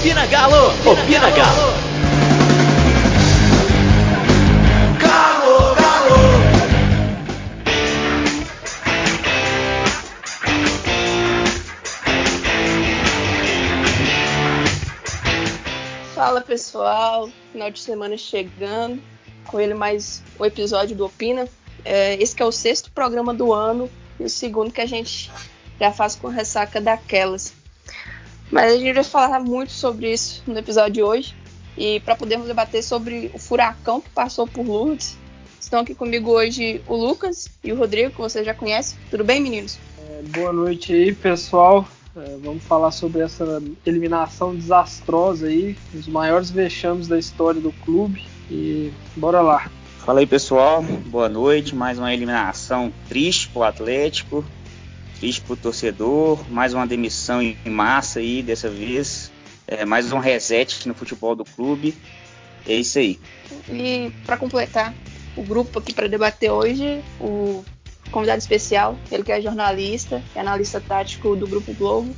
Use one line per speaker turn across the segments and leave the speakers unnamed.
Opina Galo! Opina Galo!
Galo, Galo!
Fala pessoal, final de semana chegando, com ele mais um episódio do Opina. É, esse que é o sexto programa do ano e o segundo que a gente já faz com ressaca daquelas. Mas a gente vai falar muito sobre isso no episódio de hoje. E para podermos debater sobre o furacão que passou por Lourdes, estão aqui comigo hoje o Lucas e o Rodrigo, que você já conhece. Tudo bem, meninos?
É, boa noite aí, pessoal. É, vamos falar sobre essa eliminação desastrosa aí, os maiores vexames da história do clube. E bora lá.
Fala aí, pessoal. Boa noite. Mais uma eliminação triste pro Atlético triste pro torcedor, mais uma demissão em massa aí dessa vez, é, mais um reset no futebol do clube. É isso aí.
E para completar o grupo aqui para debater hoje, o convidado especial, ele que é jornalista, é analista tático do Grupo Globo,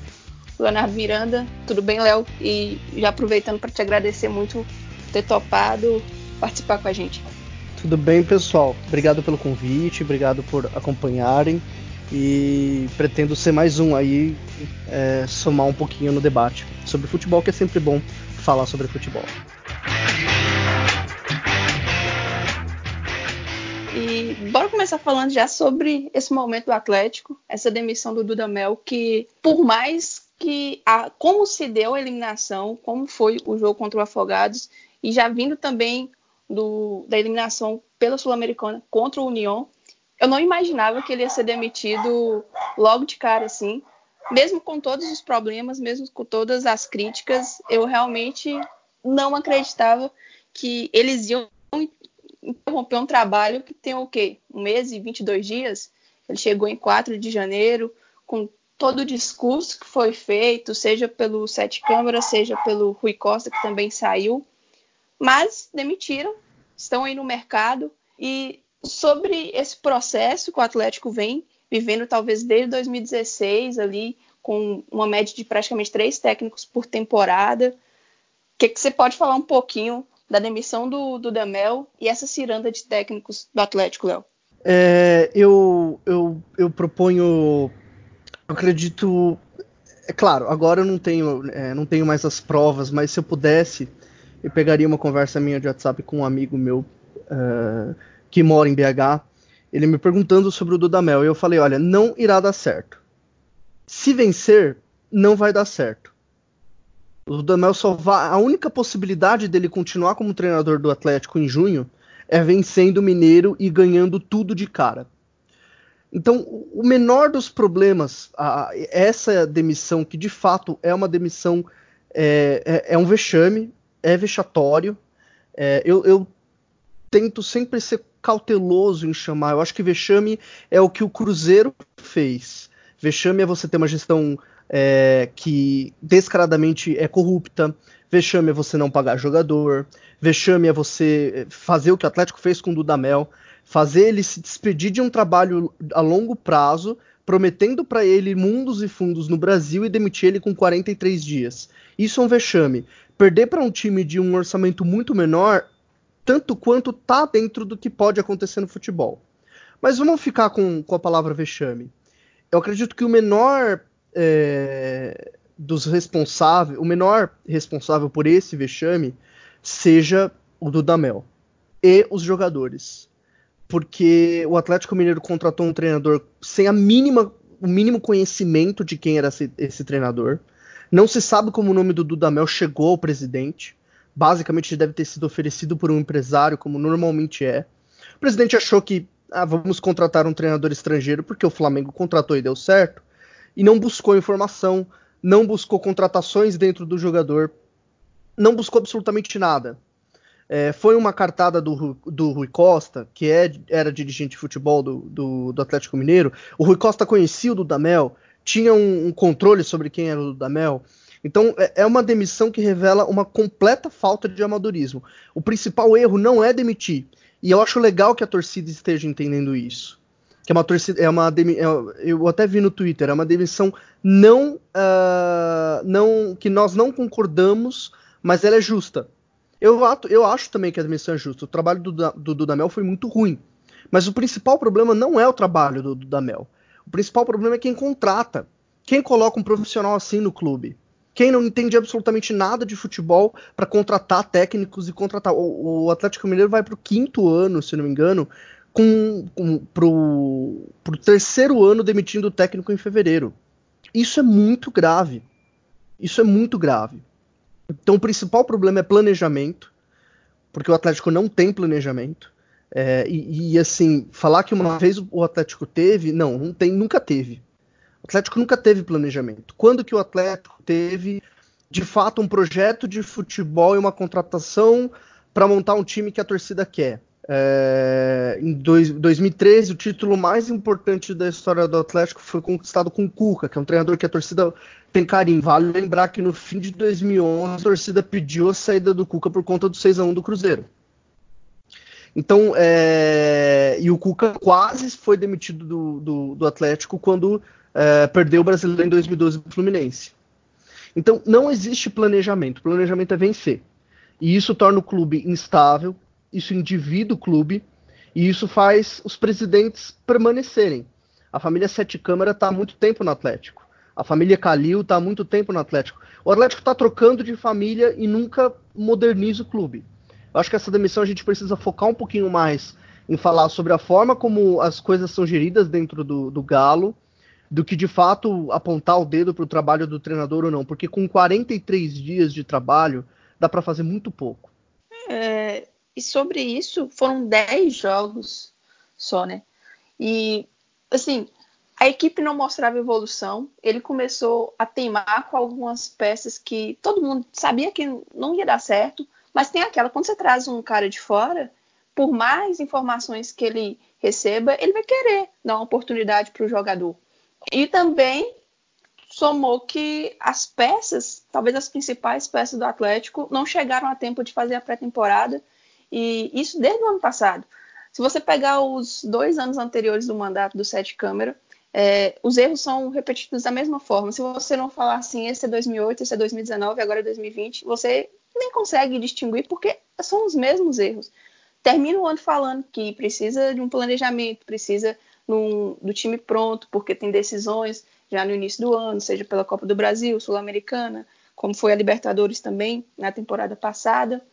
Leonardo Miranda. Tudo bem, Léo? E já aproveitando para te agradecer muito por ter topado participar com a gente.
Tudo bem, pessoal. Obrigado pelo convite, obrigado por acompanharem e pretendo ser mais um aí, é, somar um pouquinho no debate sobre futebol, que é sempre bom falar sobre futebol.
E bora começar falando já sobre esse momento do Atlético, essa demissão do Dudamel, que por mais que a, como se deu a eliminação, como foi o jogo contra o Afogados, e já vindo também do, da eliminação pela Sul-Americana contra o União, eu não imaginava que ele ia ser demitido logo de cara assim. Mesmo com todos os problemas, mesmo com todas as críticas, eu realmente não acreditava que eles iam interromper um trabalho que tem o quê? Um mês e 22 dias? Ele chegou em 4 de janeiro, com todo o discurso que foi feito, seja pelo Sete Câmara, seja pelo Rui Costa, que também saiu. Mas demitiram, estão aí no mercado e sobre esse processo que o Atlético vem vivendo talvez desde 2016 ali com uma média de praticamente três técnicos por temporada. O que, que você pode falar um pouquinho da demissão do, do Damel e essa ciranda de técnicos do Atlético, Léo?
É, eu, eu, eu proponho, eu acredito, é claro, agora eu não tenho, é, não tenho mais as provas, mas se eu pudesse, eu pegaria uma conversa minha de WhatsApp com um amigo meu uh, que mora em BH, ele me perguntando sobre o Dudamel. E eu falei: olha, não irá dar certo. Se vencer, não vai dar certo. O Dudamel só vai. A única possibilidade dele continuar como treinador do Atlético em junho é vencendo o Mineiro e ganhando tudo de cara. Então, o menor dos problemas, a, essa demissão, que de fato é uma demissão, é, é, é um vexame, é vexatório. É, eu, eu tento sempre ser cauteloso em chamar. Eu acho que vexame é o que o Cruzeiro fez. Vexame é você ter uma gestão é, que descaradamente é corrupta. Vexame é você não pagar jogador. Vexame é você fazer o que o Atlético fez com o Dudamel, fazer ele se despedir de um trabalho a longo prazo, prometendo para ele mundos e fundos no Brasil e demitir ele com 43 dias. Isso é um vexame. Perder para um time de um orçamento muito menor tanto quanto tá dentro do que pode acontecer no futebol. Mas vamos ficar com, com a palavra vexame. Eu acredito que o menor é, dos responsáveis, o menor responsável por esse vexame seja o Dudamel e os jogadores. Porque o Atlético Mineiro contratou um treinador sem a mínima, o mínimo conhecimento de quem era esse, esse treinador. Não se sabe como o nome do Dudamel chegou ao presidente basicamente deve ter sido oferecido por um empresário, como normalmente é. O presidente achou que ah, vamos contratar um treinador estrangeiro porque o Flamengo contratou e deu certo, e não buscou informação, não buscou contratações dentro do jogador, não buscou absolutamente nada. É, foi uma cartada do, do Rui Costa, que é, era dirigente de futebol do, do, do, Atlético Mineiro. O Rui Costa conhecia o Dudamel, tinha um, um controle sobre quem era o Dudamel. Então é, é uma demissão que revela uma completa falta de amadorismo. O principal erro não é demitir. E eu acho legal que a torcida esteja entendendo isso. Que é uma torcida. É uma é, eu até vi no Twitter, é uma demissão não, uh, não, que nós não concordamos, mas ela é justa. Eu, eu acho também que a demissão é justa. O trabalho do, do Dudamel foi muito ruim. Mas o principal problema não é o trabalho do Dudamel. O principal problema é quem contrata. Quem coloca um profissional assim no clube? Quem não entende absolutamente nada de futebol para contratar técnicos e contratar. O, o Atlético Mineiro vai para o quinto ano, se não me engano, com, com terceiro ano demitindo o técnico em fevereiro. Isso é muito grave. Isso é muito grave. Então o principal problema é planejamento, porque o Atlético não tem planejamento. É, e, e, assim, falar que uma vez o Atlético teve, não, não tem, nunca teve. O Atlético nunca teve planejamento. Quando que o Atlético teve, de fato, um projeto de futebol e uma contratação para montar um time que a torcida quer? É, em dois, 2013, o título mais importante da história do Atlético foi conquistado com o Cuca, que é um treinador que a torcida tem carinho. Vale lembrar que no fim de 2011 a torcida pediu a saída do Cuca por conta do 6 a 1 do Cruzeiro. Então, é, e o Cuca quase foi demitido do, do, do Atlético quando é, perdeu o Brasileiro em 2012 para o Fluminense. Então, não existe planejamento. Planejamento é vencer. E isso torna o clube instável, isso endivida o clube e isso faz os presidentes permanecerem. A família Sete Câmara está há muito tempo no Atlético. A família Calil está há muito tempo no Atlético. O Atlético está trocando de família e nunca moderniza o clube. Eu acho que essa demissão a gente precisa focar um pouquinho mais em falar sobre a forma como as coisas são geridas dentro do, do Galo, do que de fato apontar o dedo para o trabalho do treinador ou não, porque com 43 dias de trabalho dá para fazer muito pouco.
É, e sobre isso, foram 10 jogos só, né? E, assim, a equipe não mostrava evolução. Ele começou a teimar com algumas peças que todo mundo sabia que não ia dar certo. Mas tem aquela, quando você traz um cara de fora, por mais informações que ele receba, ele vai querer dar uma oportunidade para o jogador. E também somou que as peças, talvez as principais peças do Atlético, não chegaram a tempo de fazer a pré-temporada e isso desde o ano passado. Se você pegar os dois anos anteriores do mandato do Sete Câmara, é, os erros são repetidos da mesma forma. Se você não falar assim, esse é 2008, esse é 2019, agora é 2020, você nem consegue distinguir porque são os mesmos erros. Termina o ano falando que precisa de um planejamento, precisa num, do time pronto, porque tem decisões já no início do ano, seja pela Copa do Brasil, Sul-Americana, como foi a Libertadores também na temporada passada.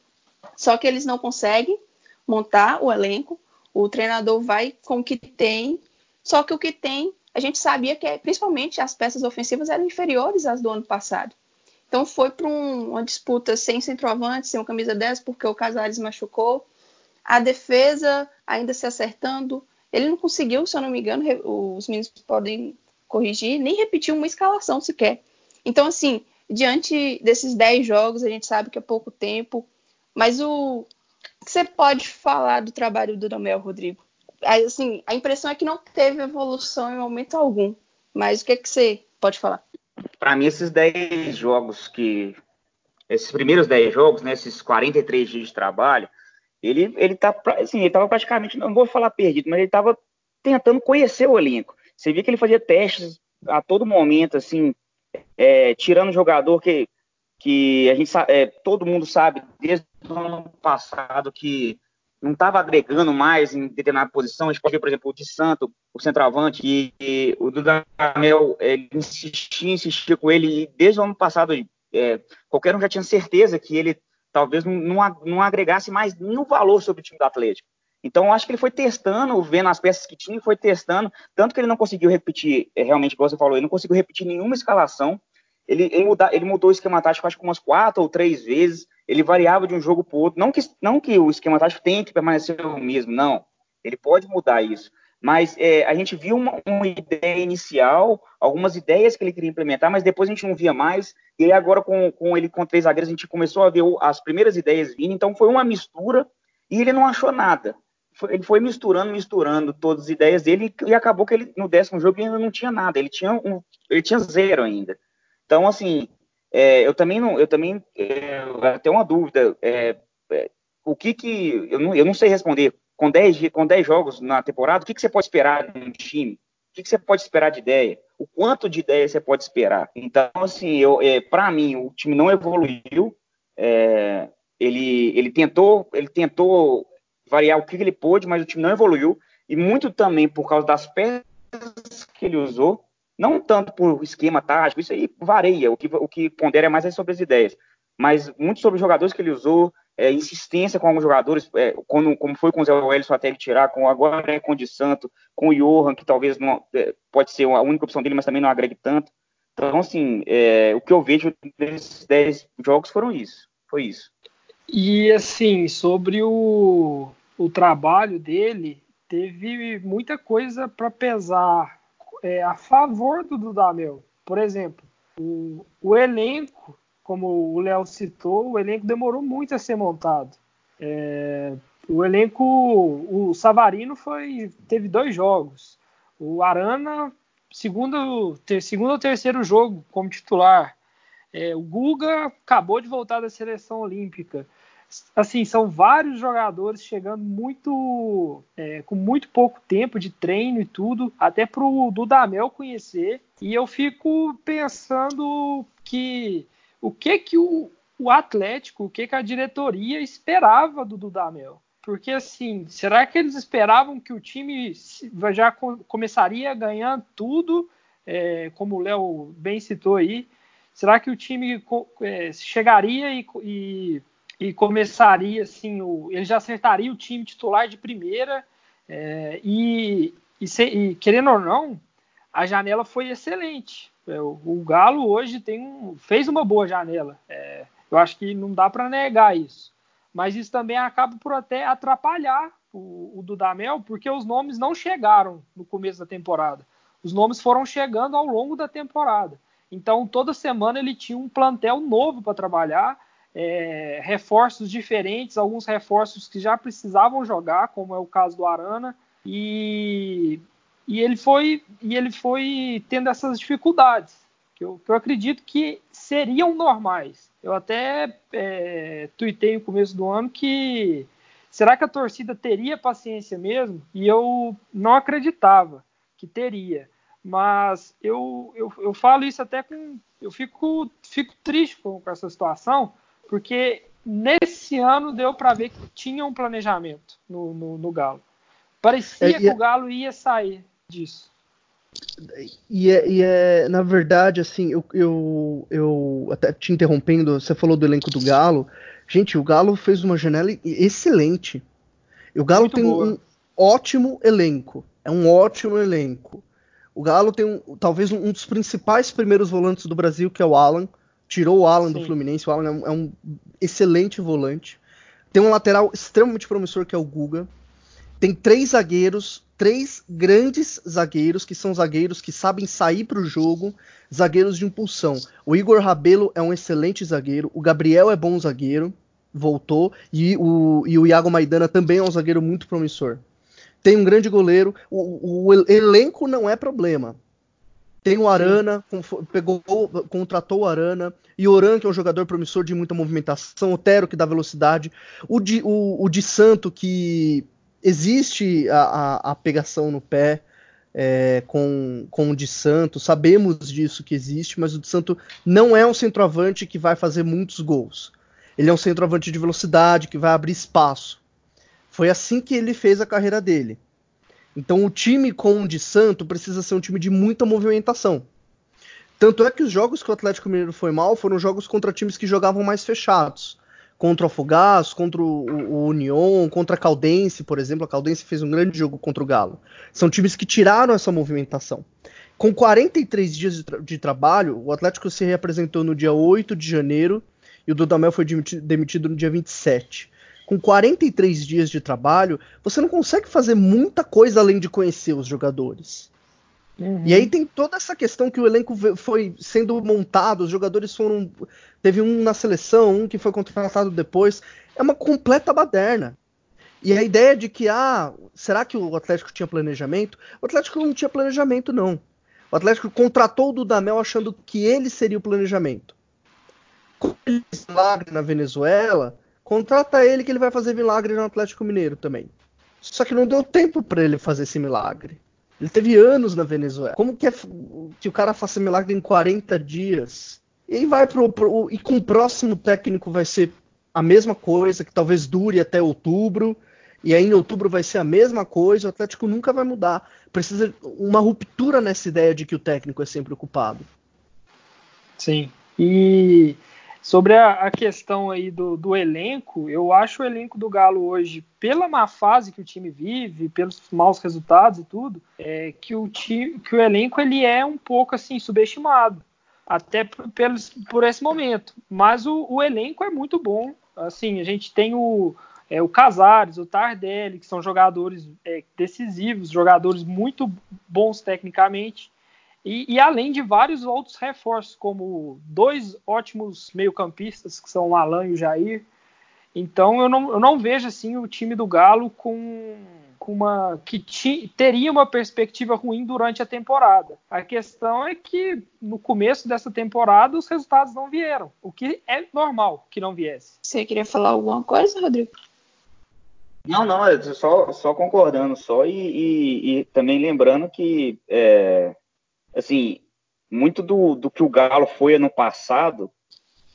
Só que eles não conseguem montar o elenco. O treinador vai com o que tem, só que o que tem, a gente sabia que é, principalmente as peças ofensivas eram inferiores às do ano passado. Então foi para um, uma disputa sem centroavante, sem um camisa 10, porque o Casares machucou. A defesa ainda se acertando. Ele não conseguiu, se eu não me engano, os meninos podem corrigir, nem repetir uma escalação sequer. Então, assim, diante desses 10 jogos, a gente sabe que é pouco tempo, mas o que você pode falar do trabalho do Daniel Rodrigo? Assim, a impressão é que não teve evolução em momento algum. Mas o que, é que você pode falar?
Para mim, esses 10 jogos que. Esses primeiros 10 jogos, né, esses 43 dias de trabalho, ele, ele tá assim, ele tava praticamente, não vou falar perdido, mas ele estava tentando conhecer o elenco. Você via que ele fazia testes a todo momento, assim, é, tirando jogador que que a gente é, todo mundo sabe desde o ano passado que não estava agregando mais em determinada posição. A gente pode ver, por exemplo, o de Santo, o centroavante, e, e o Dudamel ele insistia, insistia com ele, e desde o ano passado é, qualquer um já tinha certeza que ele talvez não, não, agregasse mais nenhum valor sobre o time do Atlético. Então, eu acho que ele foi testando, vendo as peças que tinha, foi testando, tanto que ele não conseguiu repetir, é, realmente, como você falou, ele não conseguiu repetir nenhuma escalação, ele, ele, muda, ele mudou o esquema tático acho que umas quatro ou três vezes, ele variava de um jogo para o outro. Não que, não que o esquema tático tenha que permanecer o mesmo, não. Ele pode mudar isso. Mas é, a gente viu uma, uma, ideia inicial, algumas ideias que ele queria implementar, mas depois a gente não via mais. E aí agora com, com ele com três zagueiros a gente começou a ver as primeiras ideias vindo. Então foi uma mistura e ele não achou nada. Foi, ele foi misturando, misturando todas as ideias dele e acabou que ele no décimo jogo ainda não tinha nada. Ele tinha um, ele tinha zero ainda. Então, assim, é, eu também não, eu também é, tenho uma dúvida. É, é, o que que eu não, eu não sei responder com 10 com 10 jogos na temporada, o que, que você pode esperar de um time? que, que você pode esperar de ideia? O quanto de ideia você pode esperar? Então, assim, eu, é, para mim, o time não evoluiu. É, ele, ele tentou, ele tentou variar o que ele pôde, mas o time não evoluiu. E muito também por causa das peças que ele usou, não tanto por esquema tático, isso aí varia. O que, o que pondera mais é sobre as ideias, mas muito sobre os jogadores que ele usou, é, insistência com alguns jogadores, é, quando, como foi com o Zé Wellison até ele tirar, com agora é com o de Santo, com o Johan, que talvez não, é, pode ser a única opção dele, mas também não agregue tanto. Então, assim, é, o que eu vejo nesses 10 jogos foram isso. Foi isso.
E, assim, sobre o, o trabalho dele, teve muita coisa para pesar é, a favor do Dudamel. Por exemplo, o, o elenco como o Léo citou, o elenco demorou muito a ser montado. É, o elenco, o Savarino foi, teve dois jogos. O Arana, segundo, ter, segundo ou terceiro jogo como titular. É, o Guga acabou de voltar da seleção olímpica. Assim, são vários jogadores chegando muito é, com muito pouco tempo de treino e tudo, até para o Dudamel conhecer. E eu fico pensando que o que que o, o Atlético, o que que a diretoria esperava do Dudamel? Porque assim, será que eles esperavam que o time já começaria ganhando tudo, é, como o Léo bem citou aí? Será que o time é, chegaria e, e, e, começaria assim, o, ele já acertaria o time titular de primeira? É, e, e, se, e querendo ou não, a janela foi excelente. É, o, Galo hoje tem um, fez uma boa janela. É, eu acho que não dá para negar isso. Mas isso também acaba por até atrapalhar o, o Dudamel, porque os nomes não chegaram no começo da temporada. Os nomes foram chegando ao longo da temporada. Então, toda semana ele tinha um plantel novo para trabalhar, é, reforços diferentes, alguns reforços que já precisavam jogar, como é o caso do Arana. E e ele foi e ele foi tendo essas dificuldades que eu, que eu acredito que seriam normais. Eu até é, tuitei no começo do ano que será que a torcida teria paciência mesmo? E eu não acreditava que teria. Mas eu, eu, eu falo isso até com. Eu fico, fico triste com, com essa situação, porque nesse ano deu para ver que tinha um planejamento no, no, no Galo. Parecia é, que o Galo ia sair disso.
E é, e é, na verdade, assim, eu, eu, eu até te interrompendo, você falou do elenco do Galo. Gente, o Galo fez uma janela excelente. O Galo Muito tem boa. um ótimo elenco. É um ótimo elenco. O Galo tem um, talvez um, dos principais primeiros volantes do Brasil, que é o Alan. Tirou o Alan Sim. do Fluminense. O Alan é um, é um excelente volante. Tem um lateral extremamente promissor, que é o Guga. Tem três zagueiros três grandes zagueiros, que são zagueiros que sabem sair para o jogo, zagueiros de impulsão. O Igor Rabelo é um excelente zagueiro, o Gabriel é bom zagueiro, voltou, e o, e o Iago Maidana também é um zagueiro muito promissor. Tem um grande goleiro, o, o elenco não é problema. Tem o Arana, pegou, contratou o Arana, e o Oran, que é um jogador promissor de muita movimentação, o Tero, que dá velocidade, o de, o, o de Santo, que existe a, a, a pegação no pé é, com, com o de Santo, sabemos disso que existe, mas o de Santo não é um centroavante que vai fazer muitos gols. Ele é um centroavante de velocidade, que vai abrir espaço. Foi assim que ele fez a carreira dele. Então o time com o de Santo precisa ser um time de muita movimentação. Tanto é que os jogos que o Atlético Mineiro foi mal foram jogos contra times que jogavam mais fechados contra o Afogados, contra o, o, Union, contra a Caldense, por exemplo. A Caldense fez um grande jogo contra o Galo. São times que tiraram essa movimentação. Com 43 dias de, tra de trabalho, o Atlético se reapresentou no dia 8 de janeiro e o Dudamel foi demitido no dia 27 com 43 dias de trabalho, você não consegue fazer muita coisa além de conhecer os jogadores. Uhum. E aí tem toda essa questão que o elenco foi sendo montado, os jogadores foram. Teve um na seleção, um que foi contratado depois. É uma completa baderna. E a ideia de que, ah, será que o Atlético tinha planejamento? O Atlético não tinha planejamento, não. O Atlético contratou o Dudamel achando que ele seria o planejamento. Como ele fez milagre na Venezuela, contrata ele que ele vai fazer milagre no Atlético Mineiro também. Só que não deu tempo para ele fazer esse milagre. Ele teve anos na Venezuela. Como que é que o cara faça milagre em 40 dias? E vai pro, pro, E com o próximo técnico vai ser a mesma coisa, que talvez dure até outubro. E aí em outubro vai ser a mesma coisa, o Atlético nunca vai mudar. Precisa uma ruptura nessa ideia de que o técnico é sempre ocupado.
Sim. E sobre a, a questão aí do, do, elenco, eu acho o elenco do Galo hoje, pela má fase que o time vive, pelos maus resultados e tudo, é, que, o time, que o elenco ele é um pouco assim subestimado, até pelos, por esse momento. Mas o, o elenco é muito bom. Assim, a gente tem o, é, o Casares, o Tardelli, que são jogadores é, decisivos, jogadores muito bons tecnicamente. E, e, além de vários outros reforços, como dois ótimos meio-campistas, que são o Alan e o Jair. Então eu não, eu não vejo assim o time do Galo com, com uma. que ti, teria uma perspectiva ruim durante a temporada. A questão é que no começo dessa temporada os resultados não vieram, o que é normal que não viesse.
Você queria falar alguma coisa, Rodrigo?
Não, não, só, só concordando só e, e, e também lembrando que é, assim, muito do, do que o Galo foi ano passado,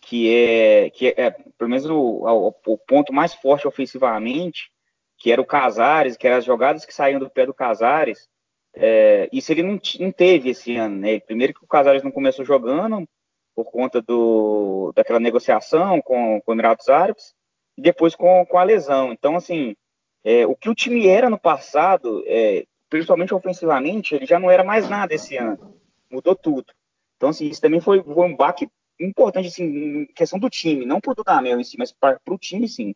que é, que é, pelo menos o, o, ponto mais forte ofensivamente, que era o Casares, que eram as jogadas que saíam do pé do Casares, é, isso ele não, não, teve esse ano, né? Primeiro que o Casares não começou jogando por conta do, daquela negociação com, com o Emirados Árabes, e depois com, com a lesão. Então, assim, é, o que o time era no passado, é, principalmente ofensivamente, ele já não era mais nada esse ano. Mudou tudo. Então, assim, isso também foi, foi um baque importante, assim, questão do time, não pro Dudamel em si, mas para o time, sim.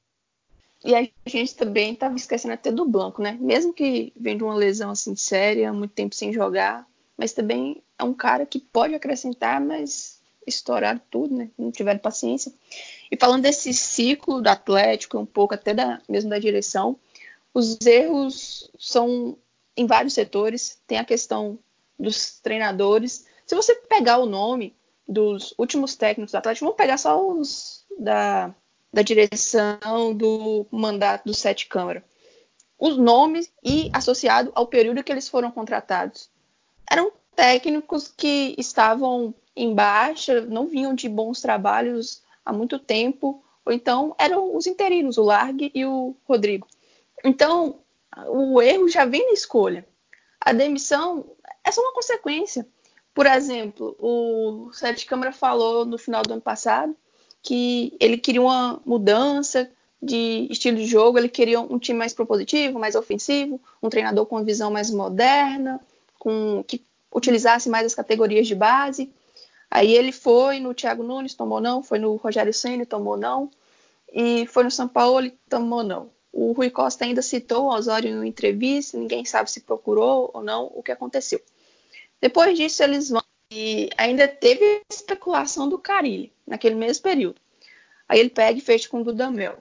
E a gente também estava esquecendo até do Blanco, né? Mesmo que vem de uma lesão assim séria, muito tempo sem jogar, mas também é um cara que pode acrescentar, mas estourar tudo, né? Não tiver paciência. E falando desse ciclo do Atlético, um pouco até da mesmo da direção, os erros são em vários setores. Tem a questão dos treinadores. Se você pegar o nome dos últimos técnicos do Atlético, vamos pegar só os da, da direção do mandato do Sete Câmara. Os nomes e associado ao período que eles foram contratados. Eram técnicos que estavam em baixa, não vinham de bons trabalhos há muito tempo, ou então eram os interinos, o Largue e o Rodrigo. Então, o erro já vem na escolha. A demissão é só uma consequência. Por exemplo, o Sérgio Câmara falou no final do ano passado que ele queria uma mudança de estilo de jogo, ele queria um time mais propositivo, mais ofensivo, um treinador com uma visão mais moderna, com que utilizasse mais as categorias de base. Aí ele foi no Thiago Nunes, tomou não, foi no Rogério Ceni, tomou não, e foi no São Paulo, tomou não. O Rui Costa ainda citou o Osório em uma entrevista, ninguém sabe se procurou ou não o que aconteceu. Depois disso, eles vão. E ainda teve especulação do Carilli, naquele mesmo período. Aí ele pega e fecha com o Dudamel.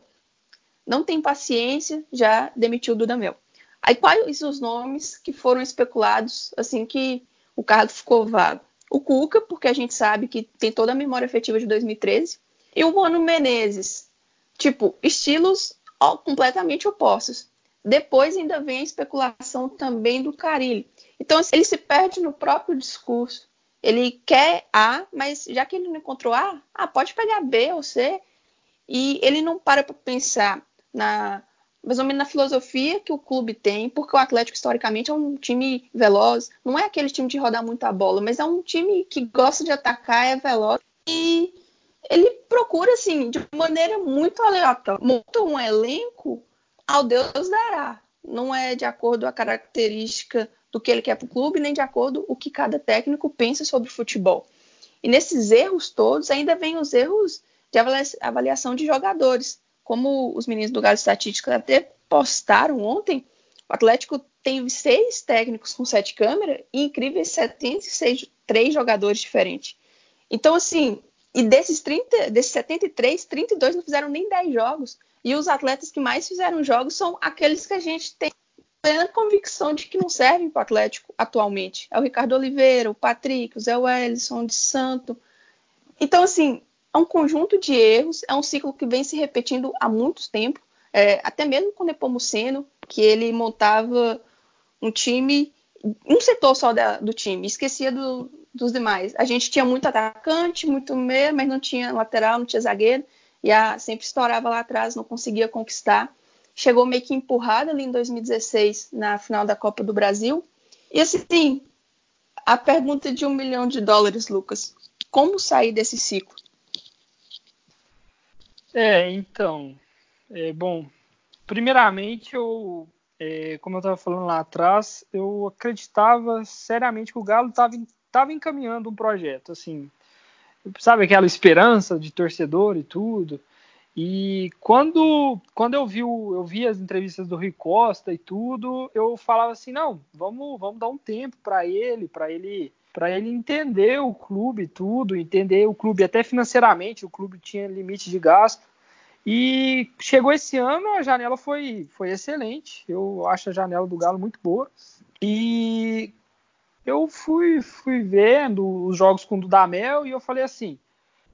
Não tem paciência, já demitiu o Dudamel. Aí quais os nomes que foram especulados assim que o cargo ficou vago? O Cuca, porque a gente sabe que tem toda a memória efetiva de 2013, e o Mano Menezes. Tipo, estilos completamente opostos. Depois ainda vem a especulação também do Carilli. Então ele se perde no próprio discurso. Ele quer A, mas já que ele não encontrou A, ah, pode pegar B ou C. E ele não para para pensar na mais ou menos na filosofia que o clube tem, porque o Atlético historicamente é um time veloz, não é aquele time de rodar muita bola, mas é um time que gosta de atacar, é veloz e ele procura, assim, de maneira muito aleatória, monta um elenco ao Deus dará. Não é de acordo com a característica do que ele quer para o clube, nem de acordo com o que cada técnico pensa sobre futebol. E nesses erros todos, ainda vem os erros de avaliação de jogadores. Como os meninos do Galo Estatística até postaram ontem, o Atlético tem seis técnicos com sete câmeras e incríveis 76 três jogadores diferentes. Então, assim, e desses, 30, desses 73, 32 não fizeram nem 10 jogos. E os atletas que mais fizeram jogos são aqueles que a gente tem plena convicção de que não servem para o Atlético atualmente. É o Ricardo Oliveira, o Patrick, o Zé Wellison, de Santo. Então, assim, é um conjunto de erros, é um ciclo que vem se repetindo há muito tempo. É, até mesmo com o Nepomuceno, que ele montava um time um setor só da, do time, esquecia do, dos demais. A gente tinha muito atacante, muito meio, mas não tinha lateral, não tinha zagueiro, e a, sempre estourava lá atrás, não conseguia conquistar. Chegou meio que empurrada ali em 2016, na final da Copa do Brasil. E assim, a pergunta de um milhão de dólares, Lucas: como sair desse ciclo?
É, então, é, bom, primeiramente eu é, como eu estava falando lá atrás, eu acreditava seriamente que o Galo estava encaminhando um projeto, assim, sabe aquela esperança de torcedor e tudo. E quando, quando eu vi o, eu vi as entrevistas do Rui Costa e tudo, eu falava assim, não, vamos, vamos dar um tempo para ele, para ele para ele entender o clube tudo, entender o clube até financeiramente, o clube tinha limite de gasto. E chegou esse ano, a janela foi, foi excelente. Eu acho a janela do Galo muito boa. E eu fui, fui vendo os jogos com o Dudamel e eu falei assim: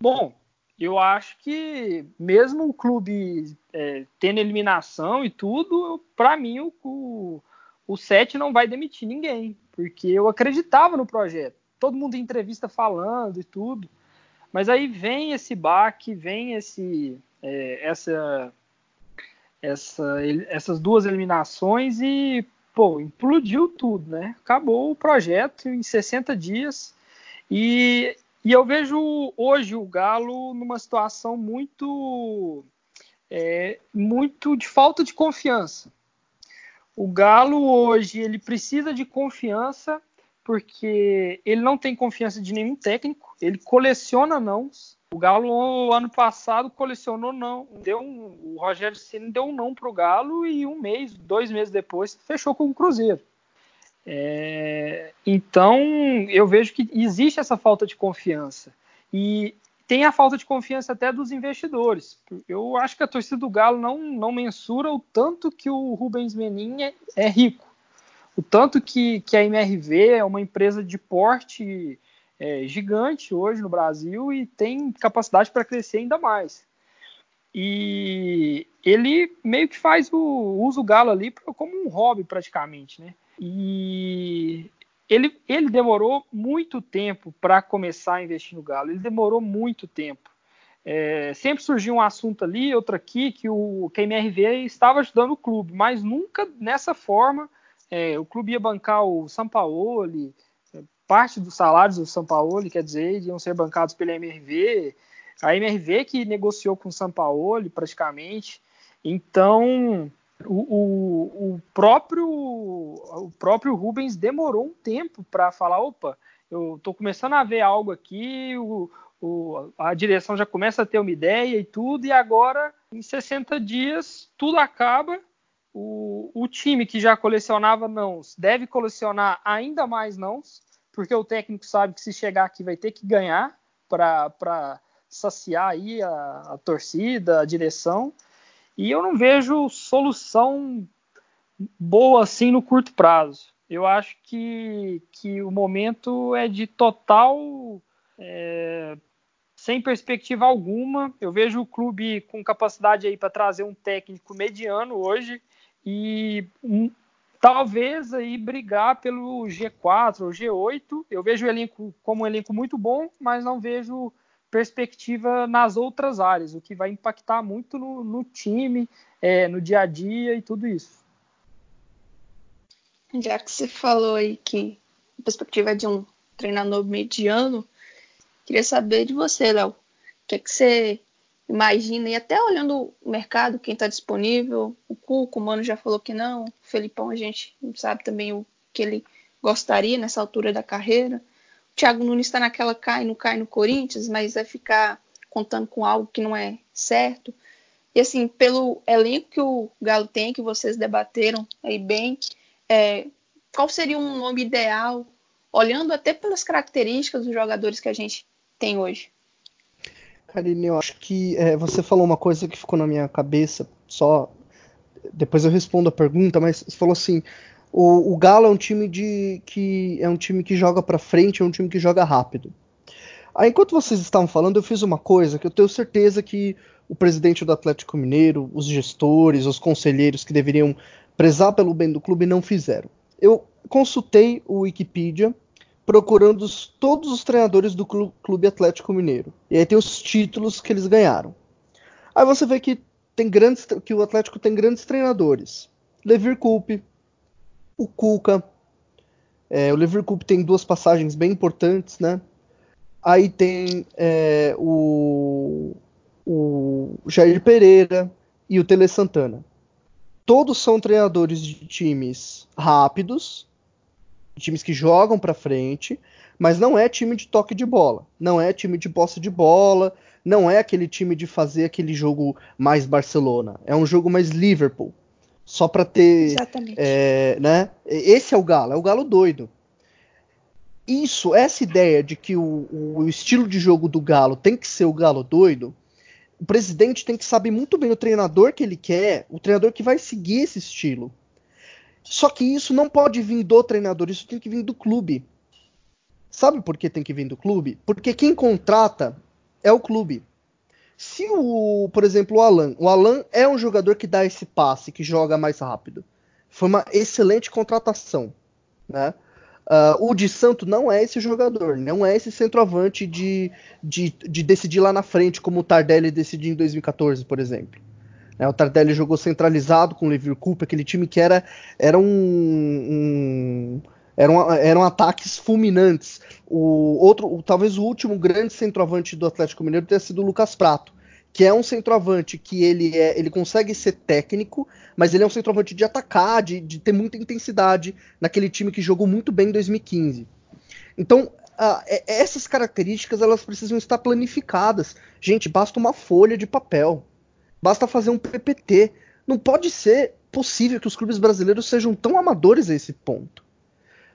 bom, eu acho que mesmo o clube é, tendo eliminação e tudo, para mim o, o, o Sete não vai demitir ninguém, porque eu acreditava no projeto. Todo mundo em entrevista falando e tudo. Mas aí vem esse baque, vem esse, é, essa, essa, essas duas eliminações e pô, implodiu tudo, né? Acabou o projeto em 60 dias e, e eu vejo hoje o Galo numa situação muito é, muito de falta de confiança. O Galo hoje ele precisa de confiança porque ele não tem confiança de nenhum técnico, ele coleciona nãos. O Galo ano passado colecionou não, deu um, o Rogério Ceni deu um não para o Galo e um mês, dois meses depois fechou com o Cruzeiro. É, então eu vejo que existe essa falta de confiança e tem a falta de confiança até dos investidores. Eu acho que a torcida do Galo não, não mensura o tanto que o Rubens Menin é, é rico o tanto que, que a MRV é uma empresa de porte é, gigante hoje no Brasil e tem capacidade para crescer ainda mais. E ele meio que faz o usa o galo ali como um hobby praticamente, né? E ele, ele demorou muito tempo para começar a investir no galo. Ele demorou muito tempo. É, sempre surgia um assunto ali, outro aqui, que o que a MRV estava ajudando o clube, mas nunca nessa forma é, o clube ia bancar o Sampaoli, parte dos salários do Sampaoli, quer dizer, iam ser bancados pela MRV, a MRV que negociou com o Sampaoli praticamente. Então, o, o, o, próprio, o próprio Rubens demorou um tempo para falar: opa, eu estou começando a ver algo aqui, o, o, a direção já começa a ter uma ideia e tudo, e agora, em 60 dias, tudo acaba. O, o time que já colecionava nãos deve colecionar ainda mais nãos, porque o técnico sabe que se chegar aqui vai ter que ganhar para saciar aí a, a, torcida, a direção. E eu não vejo solução boa assim no curto prazo. Eu acho que, que o momento é de total é, sem perspectiva alguma. Eu vejo o clube com capacidade aí para trazer um técnico mediano hoje e talvez aí brigar pelo G4 ou G8. Eu vejo o elenco como um elenco muito bom, mas não vejo perspectiva nas outras áreas, o que vai impactar muito no, no time, é, no dia a dia e tudo isso.
Já que você falou aí que a perspectiva é de um treinador mediano, queria saber de você, Léo. O que, é que você imagina, e até olhando o mercado, quem está disponível, o Cuco, o Mano já falou que não, o Felipão a gente não sabe também o que ele gostaria nessa altura da carreira. O Thiago Nunes está naquela cai, não cai no Corinthians, mas vai ficar contando com algo que não é certo. E assim, pelo elenco que o Galo tem, que vocês debateram aí bem, é, qual seria um nome ideal, olhando até pelas características dos jogadores que a gente tem hoje?
Karine, eu acho que é, você falou uma coisa que ficou na minha cabeça, só depois eu respondo a pergunta, mas você falou assim, o, o Galo é um time de que é um time que joga para frente, é um time que joga rápido. Aí, enquanto vocês estavam falando, eu fiz uma coisa que eu tenho certeza que o presidente do Atlético Mineiro, os gestores, os conselheiros que deveriam prezar pelo bem do clube não fizeram. eu consultei o Wikipedia procurando os, todos os treinadores do Clube Atlético Mineiro. E aí tem os títulos que eles ganharam. Aí você vê que tem grandes que o Atlético tem grandes treinadores. Levir Coupe, o Cuca. É, o Levir Coupe tem duas passagens bem importantes, né? Aí tem é, o, o Jair Pereira e o Tele Santana. Todos são treinadores de times rápidos, times que jogam para frente, mas não é time de toque de bola, não é time de posse de bola, não é aquele time de fazer aquele jogo mais Barcelona, é um jogo mais Liverpool, só para ter,
Exatamente.
É, né? Esse é o Galo, é o Galo doido. Isso, essa ideia de que o, o estilo de jogo do Galo tem que ser o Galo doido, o presidente tem que saber muito bem o treinador que ele quer, o treinador que vai seguir esse estilo. Só que isso não pode vir do treinador, isso tem que vir do clube. Sabe por que tem que vir do clube? Porque quem contrata é o clube. Se o, por exemplo, o Alan, o Alan é um jogador que dá esse passe, que joga mais rápido. Foi uma excelente contratação, né? Uh, o de Santo não é esse jogador, não é esse centroavante de, de, de decidir lá na frente, como o Tardelli decidiu em 2014, por exemplo. É, o Tardelli jogou centralizado com o Liverpool, aquele time que era, era um, um eram, eram ataques fulminantes. O outro, talvez o último grande centroavante do Atlético Mineiro tenha sido o Lucas Prato, que é um centroavante que ele é, ele consegue ser técnico, mas ele é um centroavante de atacar, de, de ter muita intensidade naquele time que jogou muito bem em 2015. Então, uh, essas características elas precisam estar planificadas. Gente, basta uma folha de papel. Basta fazer um PPT. Não pode ser possível que os clubes brasileiros sejam tão amadores a esse ponto.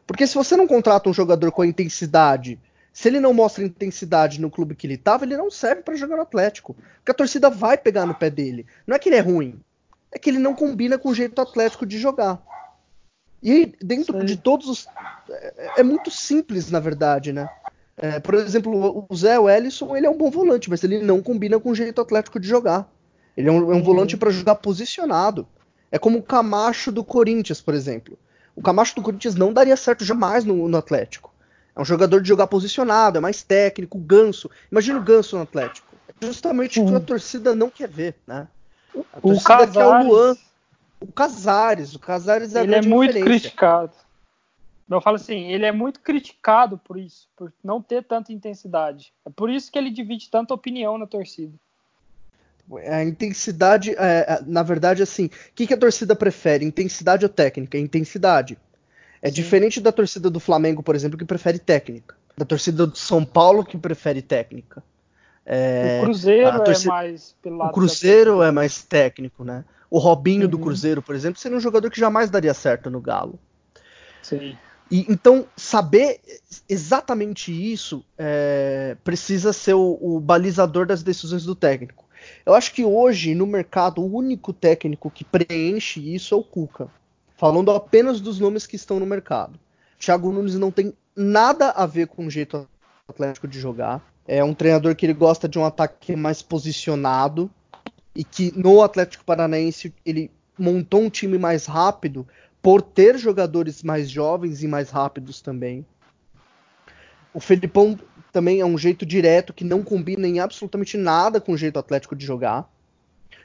Porque se você não contrata um jogador com a intensidade, se ele não mostra intensidade no clube que ele estava, ele não serve para jogar no Atlético. Porque a torcida vai pegar no pé dele. Não é que ele é ruim, é que ele não combina com o jeito atlético de jogar. E dentro Sim. de todos os. É, é, muito simples, na verdade, né? É, por exemplo, o Zé Wellison, ele é um bom volante, mas ele não combina com o jeito atlético de jogar. Ele é um, é um volante para jogar posicionado. É como o Camacho do Corinthians, por exemplo. O Camacho do Corinthians não daria certo jamais no, no Atlético. É um jogador de jogar posicionado, é mais técnico, o Ganso. Imagina o Ganso no Atlético. É justamente o que a torcida não quer ver, né?
A o Casares. quer o Luan.
O Casares. O Casares é
Ele é muito criticado. Eu falo assim, ele é muito criticado por isso, por não ter tanta intensidade. É por isso que ele divide tanta opinião na torcida.
A intensidade, é, é, na verdade, assim, o que, que, a torcida prefere? Intensidade ou técnica? Intensidade. É Sim. diferente da torcida do Flamengo, por exemplo, que prefere técnica. Da torcida do São Paulo, que prefere técnica.
É, o Cruzeiro é torcida, é mais
pelo lado O Cruzeiro é mais técnico, né? O Robinho uhum. do Cruzeiro, por exemplo, seria um jogador que jamais daria certo no Galo.
Sim.
E, então, saber exatamente isso é, precisa ser o, o, balizador das decisões do técnico. Eu acho que hoje, no mercado, o único técnico que preenche isso é o Cuca. Falando apenas dos nomes que estão no mercado. Thiago Nunes não tem nada a ver com o jeito atlético de jogar. É um treinador que ele gosta de um ataque mais posicionado e que no Atlético Paranaense ele montou um time mais rápido por ter jogadores mais jovens e mais rápidos também. O Felipão também é um jeito direto que não combina em absolutamente nada com o jeito atlético de jogar.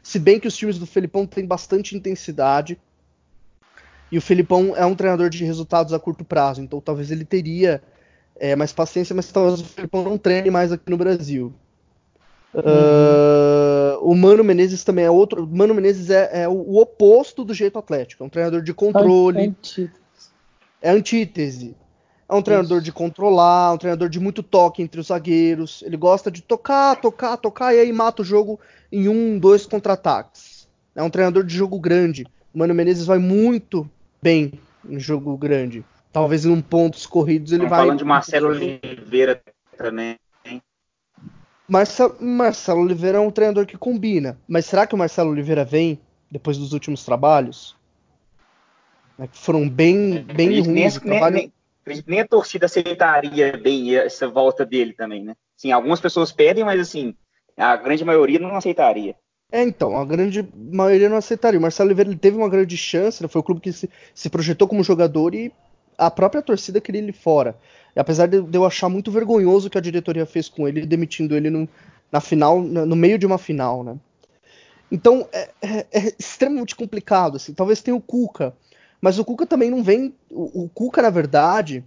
Se bem que os times do Felipão têm bastante intensidade. E o Felipão é um treinador de resultados a curto prazo, então talvez ele teria é, mais paciência, mas talvez o Felipão não treine mais aqui no Brasil. Uhum. Uh, o Mano Menezes também é outro. O Mano Menezes é, é o, o, oposto do jeito atlético. É um treinador de controle. Antítese. É antítese. É um treinador Isso. de controlar, um treinador de muito toque entre os zagueiros. Ele gosta de tocar, tocar, tocar e aí mata o jogo em um, dois contra-ataques. É um treinador de jogo grande. O Mano Menezes vai muito bem em jogo grande. Talvez em pontos corridos ele vai.
Falando de Marcelo Oliveira também.
Marcelo, Marcelo Oliveira é um treinador que combina. Mas será que o Marcelo Oliveira vem depois dos últimos trabalhos? É que foram bem, bem ruins.
Nem, nem, nem a torcida aceitaria bem essa volta dele também, né? Sim, algumas pessoas pedem, mas assim, a grande maioria não aceitaria.
É, então, a grande maioria não aceitaria. O Marcelo Oliveira ele teve uma grande chance, né? foi o clube que se, se, projetou como jogador e a própria torcida queria ele fora. E apesar de, de, eu achar muito vergonhoso o que a diretoria fez com ele, demitindo ele no, na final, no meio de uma final, né? Então é, é, é, extremamente complicado. Assim. Talvez tenha o Cuca, mas o Cuca também não vem. O, o Cuca, na verdade,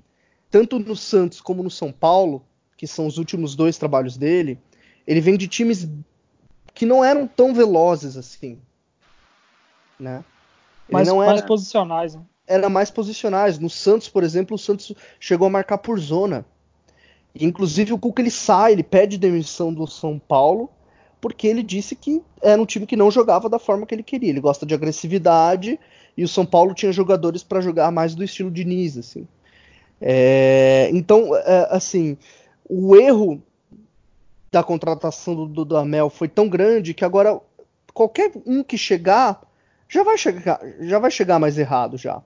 tanto no Santos como no São Paulo, que são os últimos dois trabalhos dele, ele vem de times que não eram tão velozes assim. Né?
mais, não era, mais posicionais, né?
Era mais posicionais. No Santos, por exemplo, o Santos chegou a marcar por zona. Inclusive o Cuca ele sai, ele pede demissão do São Paulo, porque ele disse que era um time que não jogava da forma que ele queria. Ele gosta de agressividade e o São Paulo tinha jogadores para jogar mais do estilo Diniz, assim. É, então, é, assim, o erro da contratação do Dudamel foi tão grande que agora qualquer um que chegar já vai chegar, já vai chegar mais errado já.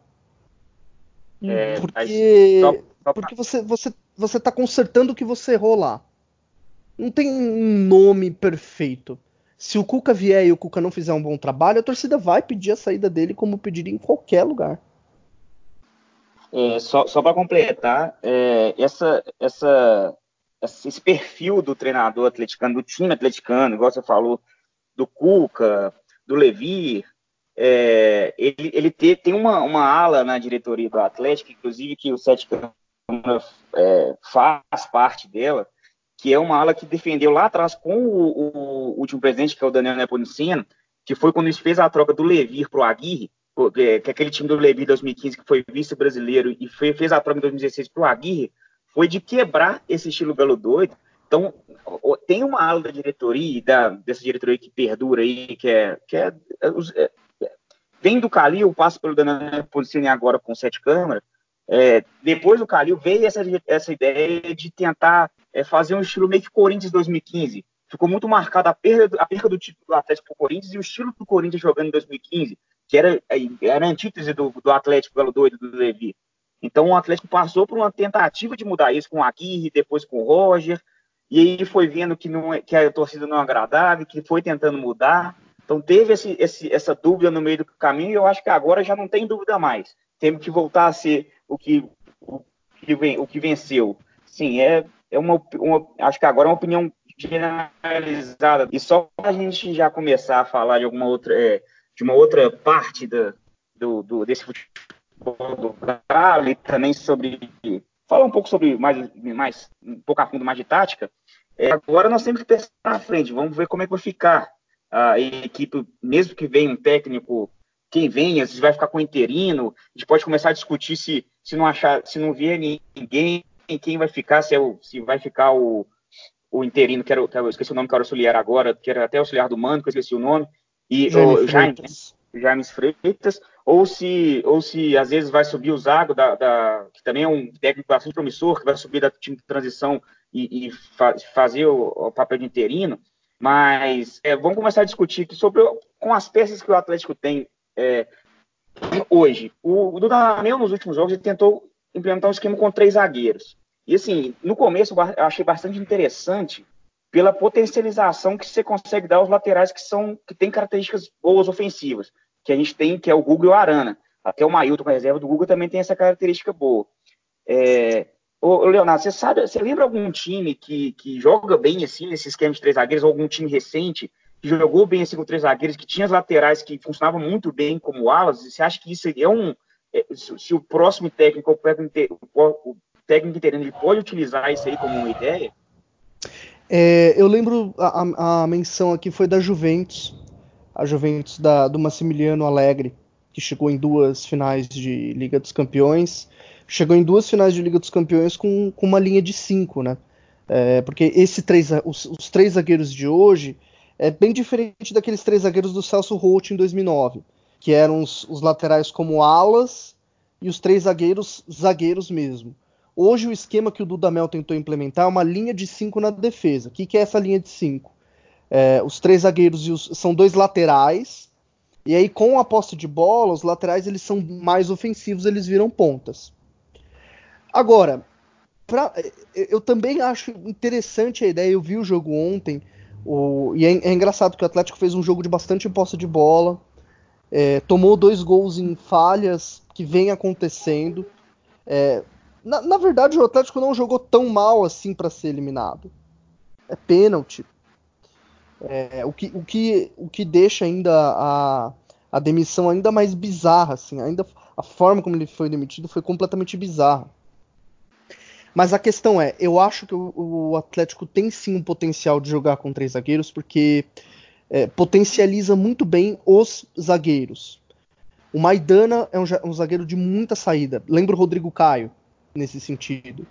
É, porque só, só porque você você você tá consertando o que você errou lá. Não tem um nome perfeito. Se o Cuca vier e o Cuca não fizer um bom trabalho, a torcida vai pedir a saída dele como pediria em qualquer lugar.
É, só só para completar, é, essa, essa esse perfil do treinador atleticano, do time atleticano, igual você falou, do Cuca, do Levi, é, ele, ele te, tem uma, uma ala na diretoria do Atlético, inclusive que o Sete Câmara é, faz parte dela, que é uma ala que defendeu lá atrás com o, o último presidente, que é o Daniel Nepomuceno, que foi quando fez a troca do Levi para o Aguirre, que é aquele time do Levi 2015 que foi vice-brasileiro e foi, fez a troca em 2016 para o Aguirre, foi de quebrar esse estilo galo doido. Então, tem uma ala da diretoria, da, dessa diretoria que perdura aí, que é. Que é, é, é vem do Calil, passa pelo Danilo Policini agora com sete câmeras. É, depois do Calil veio essa, essa ideia de tentar é, fazer um estilo meio que Corinthians 2015. Ficou muito marcada a perda, a perda do título do Atlético pro Corinthians e o estilo do Corinthians jogando em 2015, que era, era a antítese do, do Atlético Galo Doido do Levi. Então o Atlético passou por uma tentativa de mudar isso com o Aguirre, depois com o Roger, e aí foi vendo que, não, é, que a torcida não agradava, que foi tentando mudar. Então teve esse, esse, essa dúvida no meio do caminho e eu acho que agora já não tem dúvida mais. Temos que voltar a ser o que, o que, o que venceu. Sim, é, é uma, uma, Acho que agora é uma opinião generalizada. E só para a gente já começar a falar de alguma outra, é, de uma outra parte da, do, do, desse futebol do Galo e também sobre falar um pouco sobre mais, mais um pouco a fundo mais de tática. É, agora nós temos que pensar na frente, vamos ver como é que vai ficar a equipe, mesmo que venha um técnico, quem venha, se vai ficar com interino, a gente pode começar a discutir se, se não achar, se não vier ninguém, quem vai ficar, se, é o, se vai ficar o, o interino, que era, que eu esqueci o nome que era auxiliar agora, que era até auxiliar do Mano, que eu esqueci o nome, e o Jaime, Jaime Freitas, ou se, ou se às vezes vai subir o Zago, da, da, que também é um técnico bastante promissor, que vai subir da time de transição e, e fa fazer o, o, papel de interino. Mas é, vamos começar a discutir aqui sobre com as peças que o Atlético tem é, hoje. O, o Dudamel, nos últimos jogos, ele tentou implementar um esquema com três zagueiros. E assim, no começo eu achei bastante interessante pela potencialização que você consegue dar aos laterais que são que têm características boas ofensivas que a gente tem, que é o Google e o Arana. Até o Mailton, com a reserva do Google, também tem essa característica boa. É, ô, Leonardo, você sabe, você lembra algum time que, que joga bem assim, nesse esquema de três zagueiros, ou algum time recente que jogou bem assim com três zagueiros, que tinha as laterais que funcionavam muito bem como alas? Você acha que isso é um. É, se, o próximo técnico, o o técnico interino, ele pode utilizar isso aí como uma ideia?
É, eu lembro a, a, menção aqui foi da Juventus, a Juventus da, do Massimiliano Alegre, que chegou em duas finais de Liga dos Campeões. Chegou em duas finais de Liga dos Campeões com, com uma linha de cinco, né? É, porque esse três, os, os, três zagueiros de hoje é bem diferente daqueles três zagueiros do Celso Roth em 2009, que eram os, os laterais como alas e os três zagueiros zagueiros mesmo. Hoje o esquema que o Dudamel tentou implementar é uma linha de cinco na defesa. O que, que é essa linha de cinco? É, os três zagueiros os, são dois laterais. E aí, com a posse de bola, os laterais eles são mais ofensivos, eles viram pontas. Agora, pra, eu também acho interessante a ideia. Eu vi o jogo ontem. O, e é, é, engraçado que o Atlético fez um jogo de bastante posse de bola, é, tomou dois gols em falhas que vem acontecendo. É, na, na, verdade, o Atlético não jogou tão mal assim para ser eliminado. É pênalti. É, o, que, o, que, o que deixa ainda a, a demissão ainda mais bizarra, assim, ainda a forma como ele foi demitido foi completamente bizarra. Mas a questão é, eu acho que o, o Atlético tem sim um potencial de jogar com três zagueiros, porque é, potencializa muito bem os zagueiros. O Maidana é um, um, zagueiro de muita saída. Lembra o Rodrigo Caio nesse sentido.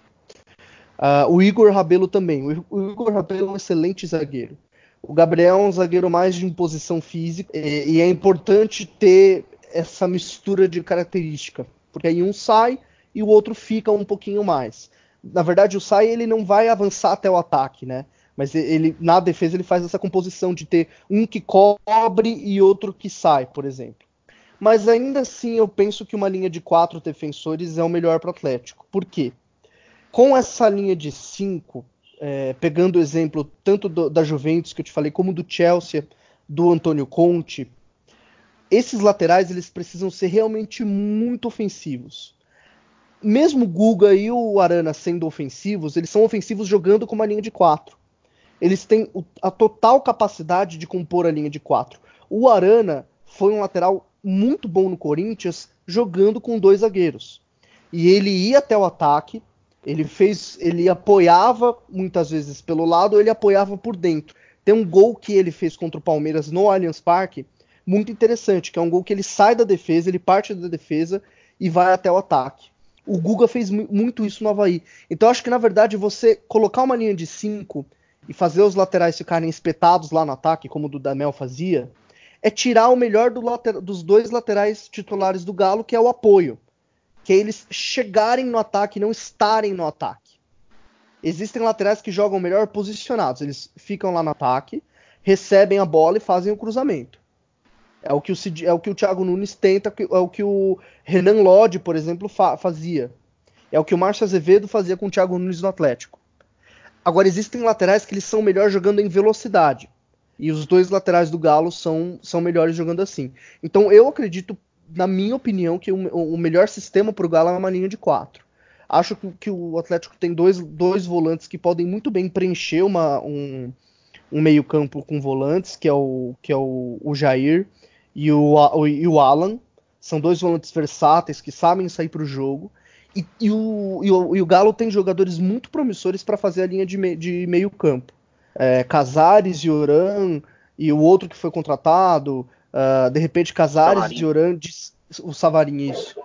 Uh, o Igor Rabelo também. O, Igor Rabelo é um excelente zagueiro. O Gabriel é um zagueiro mais de imposição física e, e é importante ter essa mistura de característica, porque aí um sai e o outro fica um pouquinho mais. Na verdade, o sai ele não vai avançar até o ataque, né? Mas ele na defesa ele faz essa composição de ter um que cobre e outro que sai, por exemplo. Mas ainda assim eu penso que uma linha de quatro defensores é o melhor para o Atlético. Por quê? Com essa linha de cinco, é, pegando o exemplo tanto do, da Juventus que eu te falei, como do Chelsea, do Antônio Conte, esses laterais eles precisam ser realmente muito ofensivos. Mesmo o Guga e o Arana sendo ofensivos, eles são ofensivos jogando com uma linha de quatro. Eles têm a total capacidade de compor a linha de quatro. O Arana foi um lateral muito bom no Corinthians jogando com dois zagueiros. E ele ia até o ataque, ele fez, ele apoiava muitas vezes pelo lado, ele apoiava por dentro. Tem um gol que ele fez contra o Palmeiras no Allianz Parque, muito interessante, que é um gol que ele sai da defesa, ele parte da defesa e vai até o ataque. O Guga fez muito isso no Havaí. Então acho que na verdade você colocar uma linha de 5 e fazer os laterais ficarem espetados lá no ataque, como o Dudamel fazia, é tirar o melhor do dos dois laterais titulares do Galo, que é o apoio que é eles chegarem no ataque não estarem no ataque. Existem laterais que jogam melhor posicionados, eles ficam lá no ataque, recebem a bola e fazem o cruzamento. É o que o, é o, que o Thiago Nunes tenta, é o que o Renan Lodge, por exemplo, fa fazia. É o que o Márcio Azevedo fazia com o Thiago Nunes no Atlético. Agora, existem laterais que eles são melhor jogando em velocidade. E os dois laterais do Galo são, são melhores jogando assim. Então, eu acredito na minha opinião, que o, o melhor sistema para o Galo é uma linha de quatro. Acho que, que, o Atlético tem dois, dois volantes que podem muito bem preencher uma, um, um meio-campo com volantes, que é o, que é o, o Jair e o, o, e o Alan. São dois volantes versáteis que sabem sair para o jogo. E, e, o, e, o, e o Galo tem jogadores muito promissores para fazer a linha de, me, de meio-campo. É, Casares e Oran, e o outro que foi contratado, Uh, de repente, Casares, Diorandes, o Savarin, isso.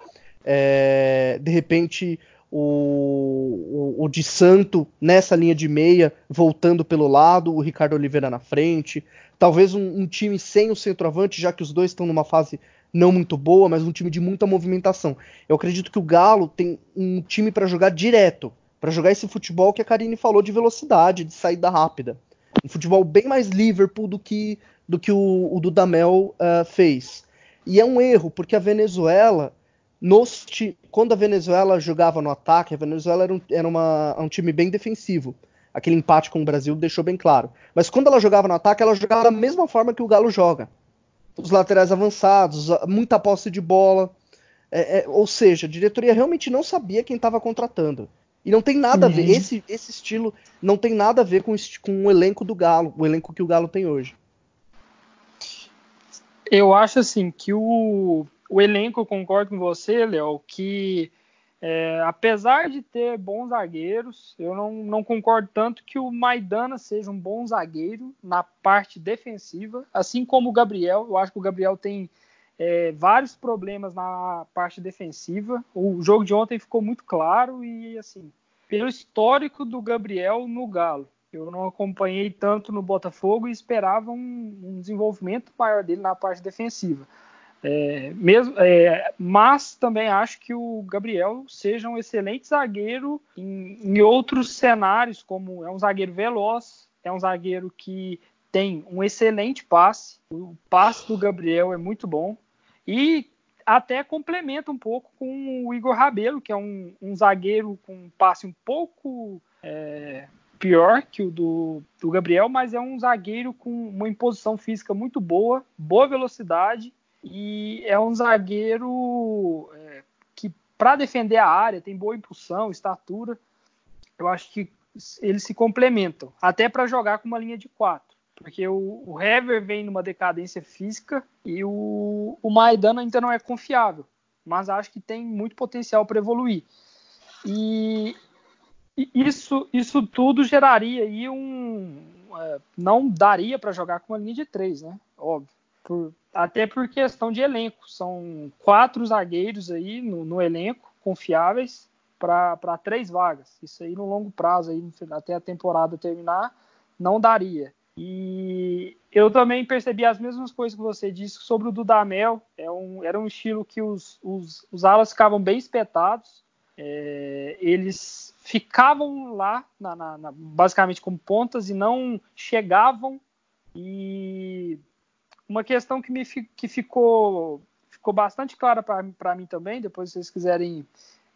É, de repente, o, o, o, de Santo nessa linha de meia, voltando pelo lado, o Ricardo Oliveira na frente. Talvez um, um time sem o centroavante, já que os dois estão numa fase não muito boa, mas um time de muita movimentação. Eu acredito que o Galo tem um time para jogar direto, para jogar esse futebol que a Karine falou de velocidade, de saída rápida. Um futebol bem mais Liverpool do que do que o, o Dudamel uh, fez. E é um erro, porque a Venezuela, nos, quando a Venezuela jogava no ataque, a Venezuela era, um, era uma, um time bem defensivo. Aquele empate com o Brasil deixou bem claro. Mas quando ela jogava no ataque, ela jogava da mesma forma que o Galo joga. Os laterais avançados, muita posse de bola. É, é, ou seja, a diretoria realmente não sabia quem estava contratando. E não tem nada a ver, uhum. esse, esse estilo não tem nada a ver com, com o elenco do Galo, o elenco que o Galo tem hoje.
Eu acho assim que o, o elenco, eu concordo com você, Léo, que é, apesar de ter bons zagueiros, eu não, não, concordo tanto que o Maidana seja um bom zagueiro na parte defensiva, assim como o Gabriel. Eu acho que o Gabriel tem é, vários problemas na parte defensiva. O jogo de ontem ficou muito claro e assim, pelo histórico do Gabriel no Galo, eu não acompanhei tanto no Botafogo e esperava um, um desenvolvimento maior dele na parte defensiva. É, mesmo, é, mas também acho que o Gabriel seja um excelente zagueiro em, em, outros cenários, como é um zagueiro veloz, é um zagueiro que tem um excelente passe, o passe do Gabriel é muito bom e até complementa um pouco com o Igor Rabelo, que é um, um zagueiro com um passe um pouco é, pior que o do, do Gabriel, mas é um zagueiro com uma imposição física muito boa, boa velocidade e é um zagueiro é, que, para defender a área, tem boa impulsão, estatura. Eu acho que eles se complementam, até para jogar com uma linha de quatro. Porque o, o Hever vem numa decadência física e o, o Maidana ainda não é confiável, mas acho que tem muito potencial para evoluir. E, e, isso, isso tudo geraria aí um. É, não daria para jogar com uma linha de três, né? Óbvio. Por, até por questão de elenco. São quatro zagueiros aí no, no elenco, confiáveis, para três vagas. Isso aí no longo prazo, aí, até a temporada terminar, não daria. E eu também percebi as mesmas coisas que você disse sobre o Dudamel. É um, era um estilo que os, os, os alas ficavam bem espetados. É, eles ficavam lá, na, na, na, basicamente como pontas, e não chegavam. E uma questão que, me, que ficou, ficou bastante clara para mim também, depois se vocês quiserem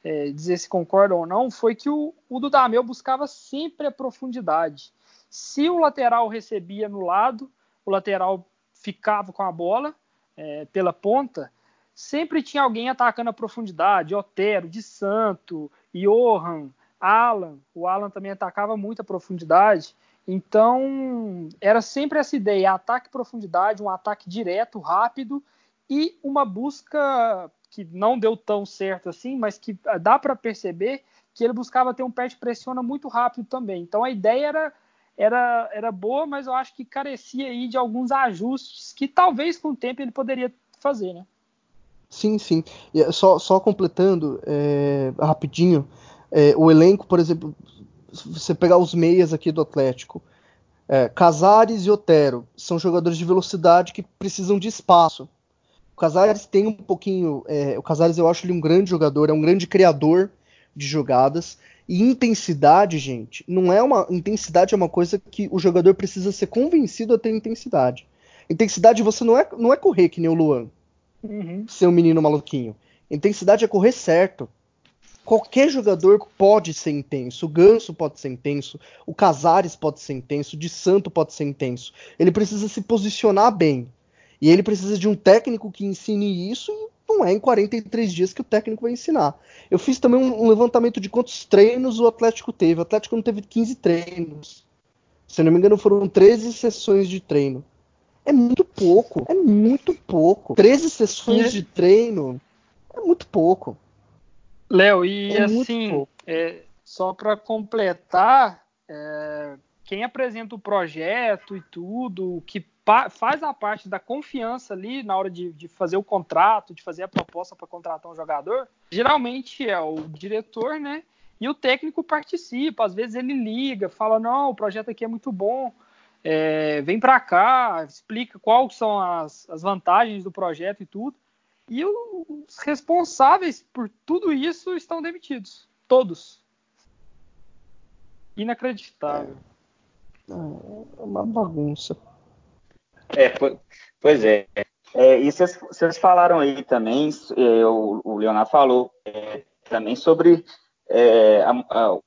é, dizer se concordam ou não, foi que o, o Dudamel buscava sempre a profundidade. Se o lateral recebia no lado, o lateral ficava com a bola é, pela ponta, sempre tinha alguém atacando a profundidade, Otero, De Santo, Johan, Alan. O Alan também atacava muito a profundidade. Então, era sempre essa ideia: ataque profundidade, um ataque direto, rápido e uma busca que não deu tão certo assim, mas que dá para perceber que ele buscava ter um pé de pressiona muito rápido também. Então, a ideia era era, era boa, mas eu acho que carecia aí de alguns ajustes que talvez com o tempo ele poderia fazer, né?
Sim, sim. E é só, só completando é, rapidinho, é, o elenco, por exemplo, você pegar os meias aqui do Atlético, é, Casares e Otero são jogadores de velocidade que precisam de espaço. O Casares tem um pouquinho. É, o Casares eu acho ele um grande jogador, é um grande criador de jogadas. E intensidade, gente, não é uma. Intensidade é uma coisa que o jogador precisa ser convencido a ter intensidade. Intensidade você não é, não é correr que nem o Luan. Uhum. Ser um menino maluquinho. Intensidade é correr certo. Qualquer jogador pode ser intenso. O Ganso pode ser intenso. O Casares pode ser intenso. O De Santo pode ser intenso. Ele precisa se posicionar bem. E ele precisa de um técnico que ensine isso e não é em 43 dias que o técnico vai ensinar. Eu fiz também um, um levantamento de quantos treinos o Atlético teve. O Atlético não teve 15 treinos. Se não me engano, foram 13 sessões de treino. É muito pouco. É muito pouco. 13 sessões de treino é muito pouco.
Léo, e é assim, é, só para completar, é, quem apresenta o projeto e tudo, que faz a parte da confiança ali na hora de, de fazer o contrato, de fazer a proposta para contratar um jogador, geralmente é o diretor, né? E o técnico participa, às vezes ele liga, fala: não, o projeto aqui é muito bom, é, vem para cá, explica quais são as, as vantagens do projeto e tudo. E os responsáveis por tudo isso estão demitidos. Todos. Inacreditável.
É uma bagunça.
É, pois é. é e vocês, falaram aí também, é, o, o, Leonardo falou é, também sobre é, a, a,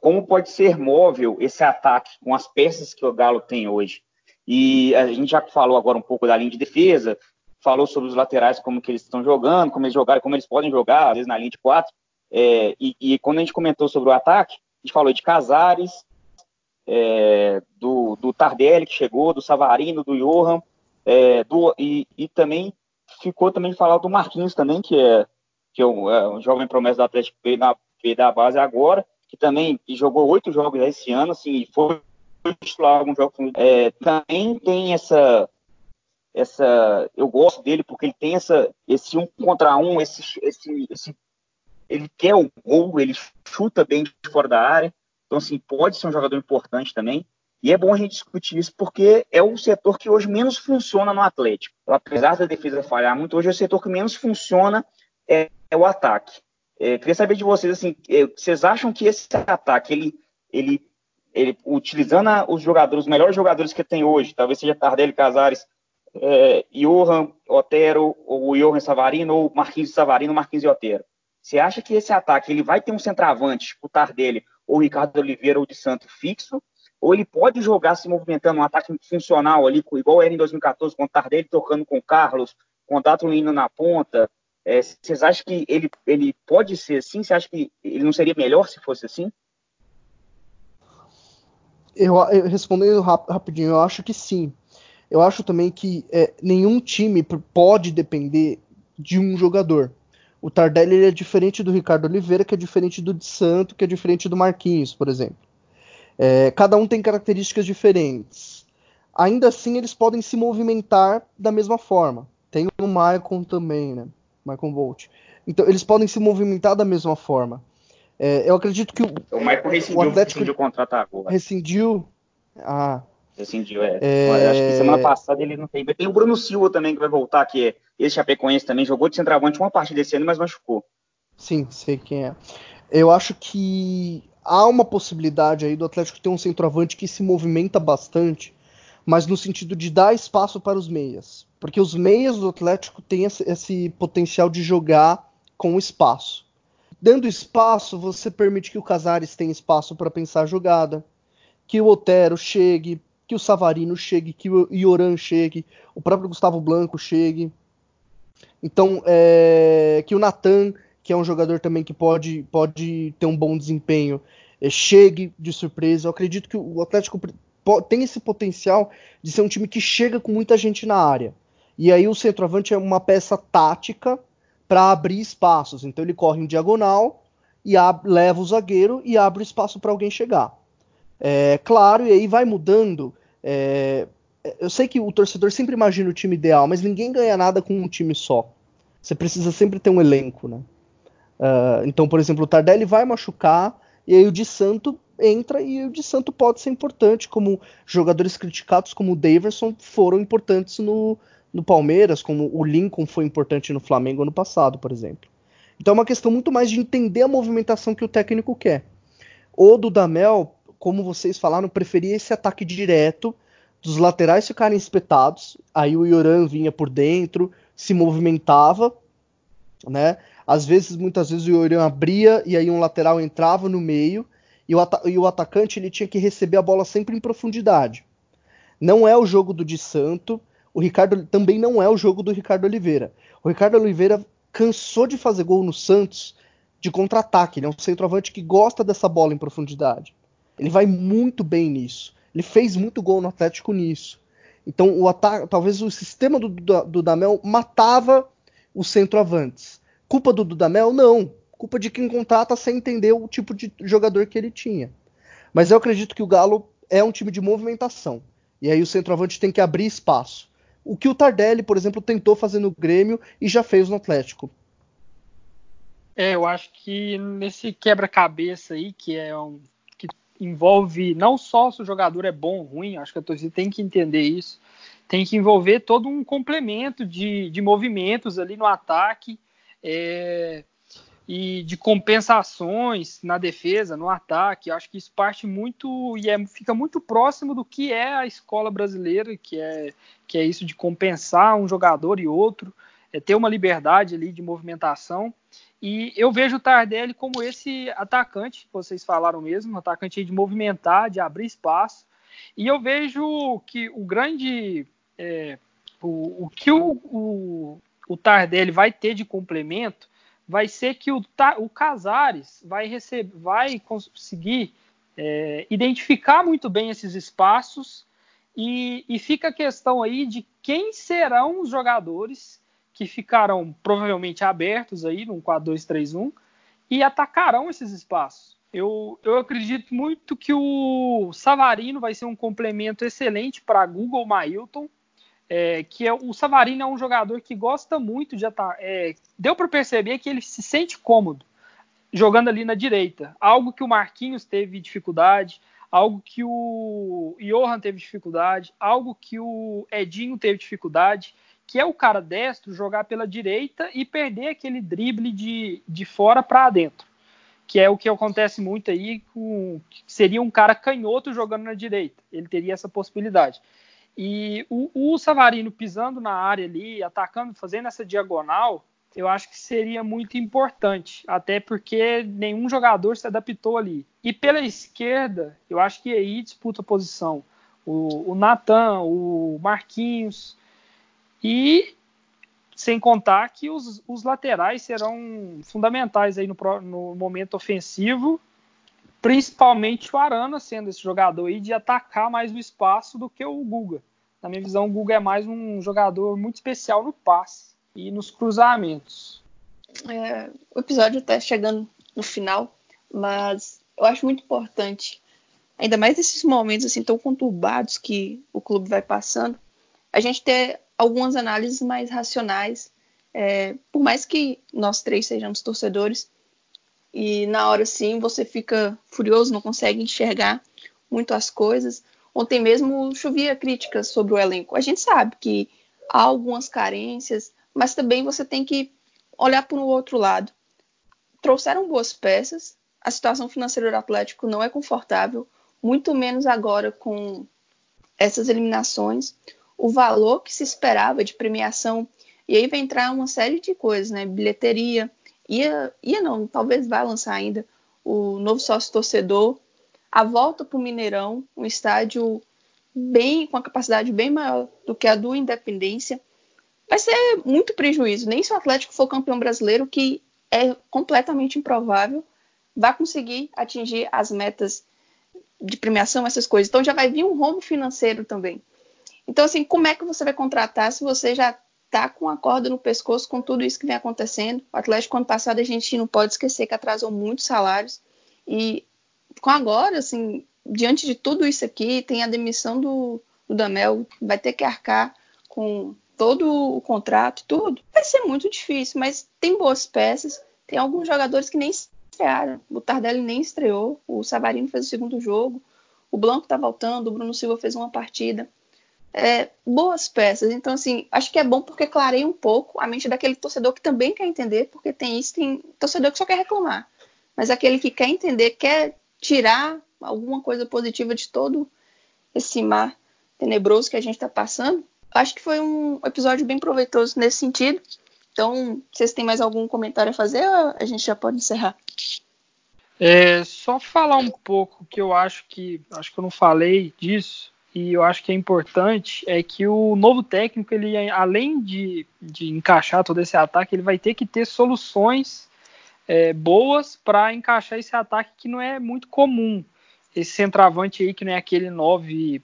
como pode ser móvel esse ataque com as peças que o Galo tem hoje. E a gente já falou agora um pouco da linha de defesa, falou sobre os laterais, como que eles estão jogando, como eles jogaram, como eles podem jogar, às vezes na linha de quatro. É, e, e, quando a gente comentou sobre o ataque, a gente falou de Casares, é, do, do, Tardelli que chegou, do Savarino, do Johan, é, do, e, e, também ficou também falar do Marquinhos também, que é, que é um, é um jovem promessa do Atlético veio, na, da base agora, que também jogou oito jogos esse ano, assim, foi titular alguns jogos. É, também tem essa, essa, eu gosto dele porque ele tem essa, esse um contra um, esse, esse, esse ele quer o gol, ele chuta bem de fora da área. Então, assim, pode ser um jogador importante também. E é bom a gente discutir isso porque é o setor que hoje menos funciona no Atlético. Apesar da defesa falhar muito, hoje é o setor que menos funciona é, é o ataque. É, queria saber de vocês, assim, é, vocês acham que esse ataque, ele, ele, ele utilizando a, os jogadores, os melhores jogadores que tem hoje, talvez seja Tardelli Casares, é, Johan Otero, ou Johan Savarino, ou Marquinhos Savarino, Marquinhos e Otero. Você acha que esse ataque ele vai ter um centroavante, o Tardelli, ou Ricardo Oliveira ou de Santo fixo, ou ele pode jogar se movimentando um ataque funcional ali, igual era em 2014, com o Tardelli tocando com o Carlos, com o Dato indo na ponta. É, vocês acham que ele, ele pode ser assim? Você acha que ele não seria melhor se fosse assim?
Eu, eu respondendo rap, rapidinho, eu acho que sim. Eu acho também que é, nenhum time pode depender de um jogador. O Tardelli é diferente do Ricardo Oliveira, que é diferente do de Santo, que é diferente do Marquinhos, por exemplo. É, cada um tem características diferentes. Ainda assim, eles podem se movimentar da mesma forma. Tem o Maicon também, né? Michael Bolt. Então, eles podem se movimentar da mesma forma. É, eu acredito que o,
o Michael rescindiu, o Atlético rescindiu o contrato agora.
Rescindiu? Ah.
Rescindiu, é. é... Acho que semana passada ele não tem. Tem o Bruno Silva também que vai voltar, que é esse Chapecoense também. Jogou de centroavante uma parte desse ano, mas machucou.
Sim, sei quem é. Eu acho que há uma possibilidade aí do Atlético ter um centroavante que se movimenta bastante, mas no sentido de dar espaço para os meias. Porque os meias do Atlético têm esse, esse potencial de jogar com espaço. Dando espaço, você permite que o Casares tenha espaço para pensar a jogada, que o Otero chegue, que o Savarino chegue, que o Ioran chegue, o próprio Gustavo Blanco chegue. Então, é, que o Natan que é um jogador também que pode, pode ter um bom desempenho, é, chegue de surpresa. Eu acredito que o Atlético tem esse potencial de ser um time que chega com muita gente na área. E aí o centroavante é uma peça tática para abrir espaços. Então ele corre em diagonal e leva o zagueiro e abre espaço para alguém chegar. É, claro, e aí vai mudando. É, eu sei que o torcedor sempre imagina o time ideal, mas ninguém ganha nada com um time só. Você precisa sempre ter um elenco, né? Uh, então, por exemplo, o Tardelli vai machucar e aí o de Santo entra e o de Santo pode ser importante, como jogadores criticados como o Daverson foram importantes no, no Palmeiras, como o Lincoln foi importante no Flamengo ano passado, por exemplo. Então é uma questão muito mais de entender a movimentação que o técnico quer. O Dudamel, como vocês falaram, preferia esse ataque direto, dos laterais ficarem espetados, aí o Ioran vinha por dentro, se movimentava, né? Às vezes, muitas vezes o Ioran abria e aí um lateral entrava no meio e o, e o atacante ele tinha que receber a bola sempre em profundidade. Não é o jogo do Di Santo, o Ricardo também não é o jogo do Ricardo Oliveira. O Ricardo Oliveira cansou de fazer gol no Santos de contra-ataque. Ele é um centroavante que gosta dessa bola em profundidade. Ele vai muito bem nisso. Ele fez muito gol no Atlético nisso. Então, o ataque, talvez o sistema do, do, do Damel matava os centroavantes. Culpa do Dudamel? Não. Culpa de quem contrata sem entender o tipo de jogador que ele tinha. Mas eu acredito que o Galo é um time de movimentação. E aí o centroavante tem que abrir espaço. O que o Tardelli, por exemplo, tentou fazer no Grêmio e já fez no Atlético.
É, eu acho que nesse quebra-cabeça aí, que é um envolve não só se o jogador é bom ou ruim, acho que a torcida tem que entender isso. Tem que envolver todo um complemento de, de movimentos ali no ataque é, e de compensações na defesa, no ataque. Acho que isso parte muito e é, fica muito próximo do que é a escola brasileira, que é, que é isso de compensar um jogador e outro, é ter uma liberdade ali de movimentação. E eu vejo o Tardelli como esse atacante, que vocês falaram mesmo, um atacante de movimentar, de abrir espaço. E eu vejo que o grande. É, o, o, que o, o, o Tardelli vai ter de complemento vai ser que o, o Casares vai, vai conseguir é, identificar muito bem esses espaços e, e fica a questão aí de quem serão os jogadores que ficarão provavelmente abertos aí no 4-2-3-1 e atacarão esses espaços. Eu, eu acredito muito que o Savarino vai ser um complemento excelente para Google Mailton é, que é, o Savarino é um jogador que gosta muito de atacar. É, deu para perceber que ele se sente cômodo jogando ali na direita, algo que o Marquinhos teve dificuldade, algo que o Johan teve dificuldade, algo que o Edinho teve dificuldade, que é o cara destro jogar pela direita e perder aquele drible de, de fora para dentro, que é o que acontece muito aí com seria um cara canhoto jogando na direita, ele teria essa possibilidade. E o, o Savarino pisando na área ali, atacando, fazendo essa diagonal, eu acho que seria muito importante, até porque nenhum jogador se adaptou ali. E pela esquerda, eu acho que aí disputa a posição o, o Natan, o Marquinhos, e sem contar que os, os laterais serão fundamentais aí no, no, momento ofensivo, principalmente o Arana sendo esse jogador aí de atacar mais o espaço do que o Guga. Na minha visão, o Guga é mais um jogador muito especial no passe e nos cruzamentos.
É, o episódio está chegando no final, mas eu acho muito importante, ainda mais nesses momentos assim tão conturbados que o clube vai passando, a gente ter algumas análises mais racionais. É, por mais que nós três sejamos torcedores, e na hora sim você fica furioso, não consegue enxergar muito as coisas. Ontem mesmo chovia críticas sobre o elenco. A gente sabe que há algumas carências, mas também você tem que olhar para o outro lado. Trouxeram boas peças, a situação financeira do Atlético não é confortável, muito menos agora com essas eliminações. O valor que se esperava de premiação, e aí vai entrar uma série de coisas, né? Bilheteria, ia, ia não, talvez vá lançar ainda o novo sócio torcedor, a volta para o Mineirão, um estádio bem com a capacidade bem maior do que a do Independência vai ser muito prejuízo. Nem se o Atlético for campeão brasileiro, que é completamente improvável, vai conseguir atingir as metas de premiação, essas coisas. Então já vai vir um rombo financeiro também. Então, assim, como é que você vai contratar se você já está com a corda no pescoço com tudo isso que vem acontecendo? O Atlético, ano passado, a gente não pode esquecer que atrasou muitos salários. E com agora, assim, diante de tudo isso aqui, tem a demissão do, do Damel, vai ter que arcar com todo o contrato, tudo, vai ser muito difícil, mas tem boas peças, tem alguns jogadores que nem estrearam. O Tardelli nem estreou, o Savarino fez o segundo jogo, o Blanco tá voltando, o Bruno Silva fez uma partida. É, boas peças. Então, assim, acho que é bom porque clareia um pouco a mente daquele torcedor que também quer entender, porque tem isso, tem torcedor que só quer reclamar. Mas aquele que quer entender, quer tirar alguma coisa positiva de todo esse mar tenebroso que a gente está passando, acho que foi um episódio bem proveitoso nesse sentido. Então, vocês têm mais algum comentário a fazer ou a gente já pode encerrar?
É, só falar um pouco que eu acho que acho que eu não falei disso e eu acho que é importante é que o novo técnico ele além de, de encaixar todo esse ataque ele vai ter que ter soluções é, boas para encaixar esse ataque que não é muito comum esse centroavante aí que não é aquele 9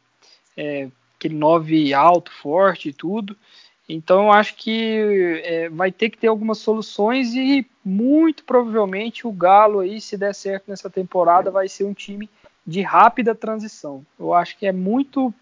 é, aquele 9 alto, forte e tudo. Então eu acho que é, vai ter que ter algumas soluções e muito provavelmente o Galo aí, se der certo nessa temporada, vai ser um time de rápida transição. Eu acho que é muito.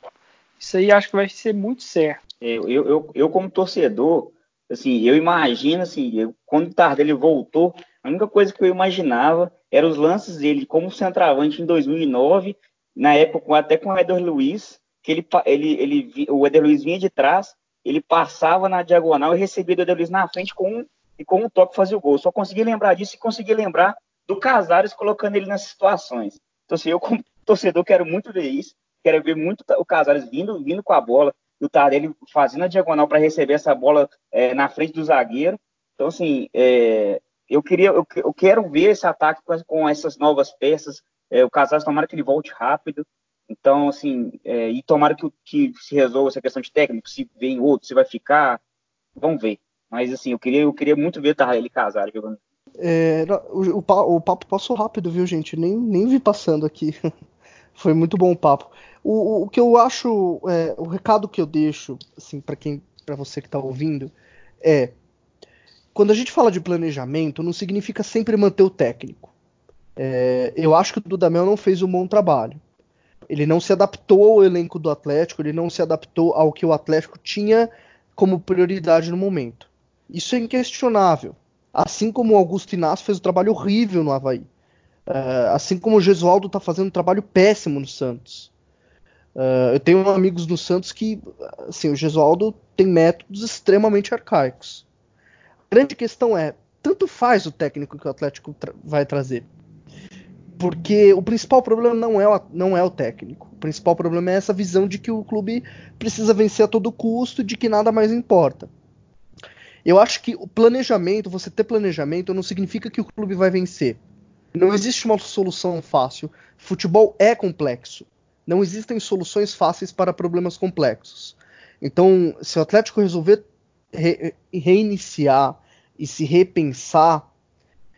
Isso aí acho que vai ser muito certo.
Eu, eu, eu como torcedor, assim, eu imagino assim, eu, quando o Tardelli voltou, a única coisa que eu imaginava eram os lances dele como centroavante em 2009, na época até com o Eder Luiz, que ele, ele, ele, o Eder Luiz vinha de trás, ele passava na diagonal e recebia o Eder Luiz na frente com um, e com um toque fazia o gol. Só consegui lembrar disso e consegui lembrar do Casares colocando ele nessas situações. Então, assim, eu como torcedor quero muito ver isso, quero ver muito o Casares vindo, vindo com a bola, e o Tardelli fazendo a diagonal para receber essa bola é, na frente do zagueiro. Então, assim, é, eu queria, eu, eu, quero ver esse ataque com, com essas novas peças. É, o Casares tomara que ele volte rápido. Então, assim, é, e tomara que, que se resolva essa questão de técnico, se vem outro, se vai ficar, vamos ver. Mas, assim, eu queria, eu queria muito ver tá, ele casar jogando.
É, o, o, papo passou rápido, viu, gente? Nem, nem vi passando aqui. Foi muito bom o papo. O, o que eu acho, é, o recado que eu deixo, assim, para quem, para você que está ouvindo, é quando a gente fala de planejamento, não significa sempre manter o técnico. É, eu acho que o Dudamel não fez um bom trabalho. Ele não se adaptou ao elenco do Atlético, ele não se adaptou ao que o Atlético tinha como prioridade no momento. Isso é inquestionável. Assim como o Augusto Inácio fez um trabalho horrível no Havaí. Uh, assim como o Gesualdo está fazendo um trabalho péssimo no Santos. Uh, eu tenho amigos no Santos que, assim, o Gesualdo tem métodos extremamente arcaicos. A grande questão é, tanto faz o técnico que o Atlético tra vai trazer. Porque o principal problema não é, o, não é o técnico. O principal problema é essa visão de que o clube precisa vencer a todo custo, de que nada mais importa. Eu acho que o planejamento, você ter planejamento, não significa que o clube vai vencer. Não existe uma solução fácil. Futebol é complexo. Não existem soluções fáceis para problemas complexos. Então, se o Atlético resolver re reiniciar e se repensar,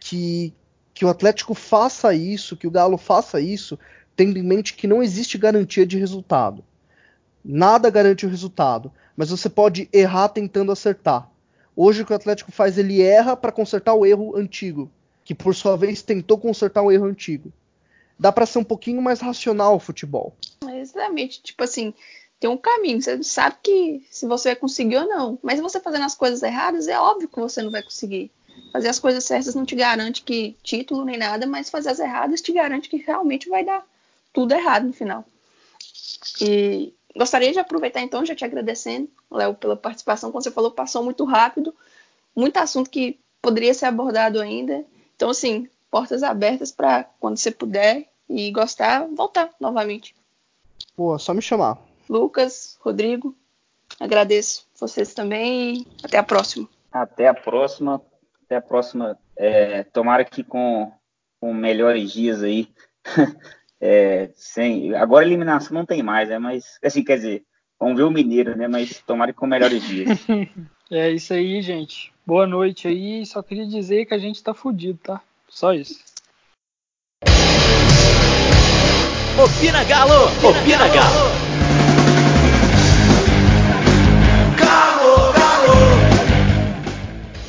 que, que o Atlético faça isso, que o Galo faça isso, tendo em mente que não existe garantia de resultado. Nada garante o resultado, mas você pode errar tentando acertar. Hoje o que o Atlético faz, ele erra para consertar o erro antigo, que por sua vez tentou consertar o erro antigo. Dá para ser um pouquinho mais racional o futebol.
Exatamente, tipo assim, tem um caminho, você sabe que se você vai conseguir ou não, mas você fazendo as coisas erradas, é óbvio que você não vai conseguir. Fazer as coisas certas não te garante que título nem nada, mas fazer as erradas te garante que realmente vai dar tudo errado no final. E gostaria de aproveitar então, já te agradecendo, Léo, pela participação. Como você falou, passou muito rápido, muito assunto que poderia ser abordado ainda. Então, assim, portas abertas para quando você puder e gostar, voltar novamente.
Boa, só me chamar.
Lucas, Rodrigo, agradeço vocês também e até a próxima.
Até a próxima. Até a próxima. É, tomara que com, com melhores dias aí. É, sem, agora a eliminação não tem mais, né? Mas, assim, quer dizer, vamos ver o Mineiro, né? Mas tomara com melhores dias.
é isso aí, gente. Boa noite aí. Só queria dizer que a gente tá fudido, tá? Só isso.
Opina Galo! Opina Galo!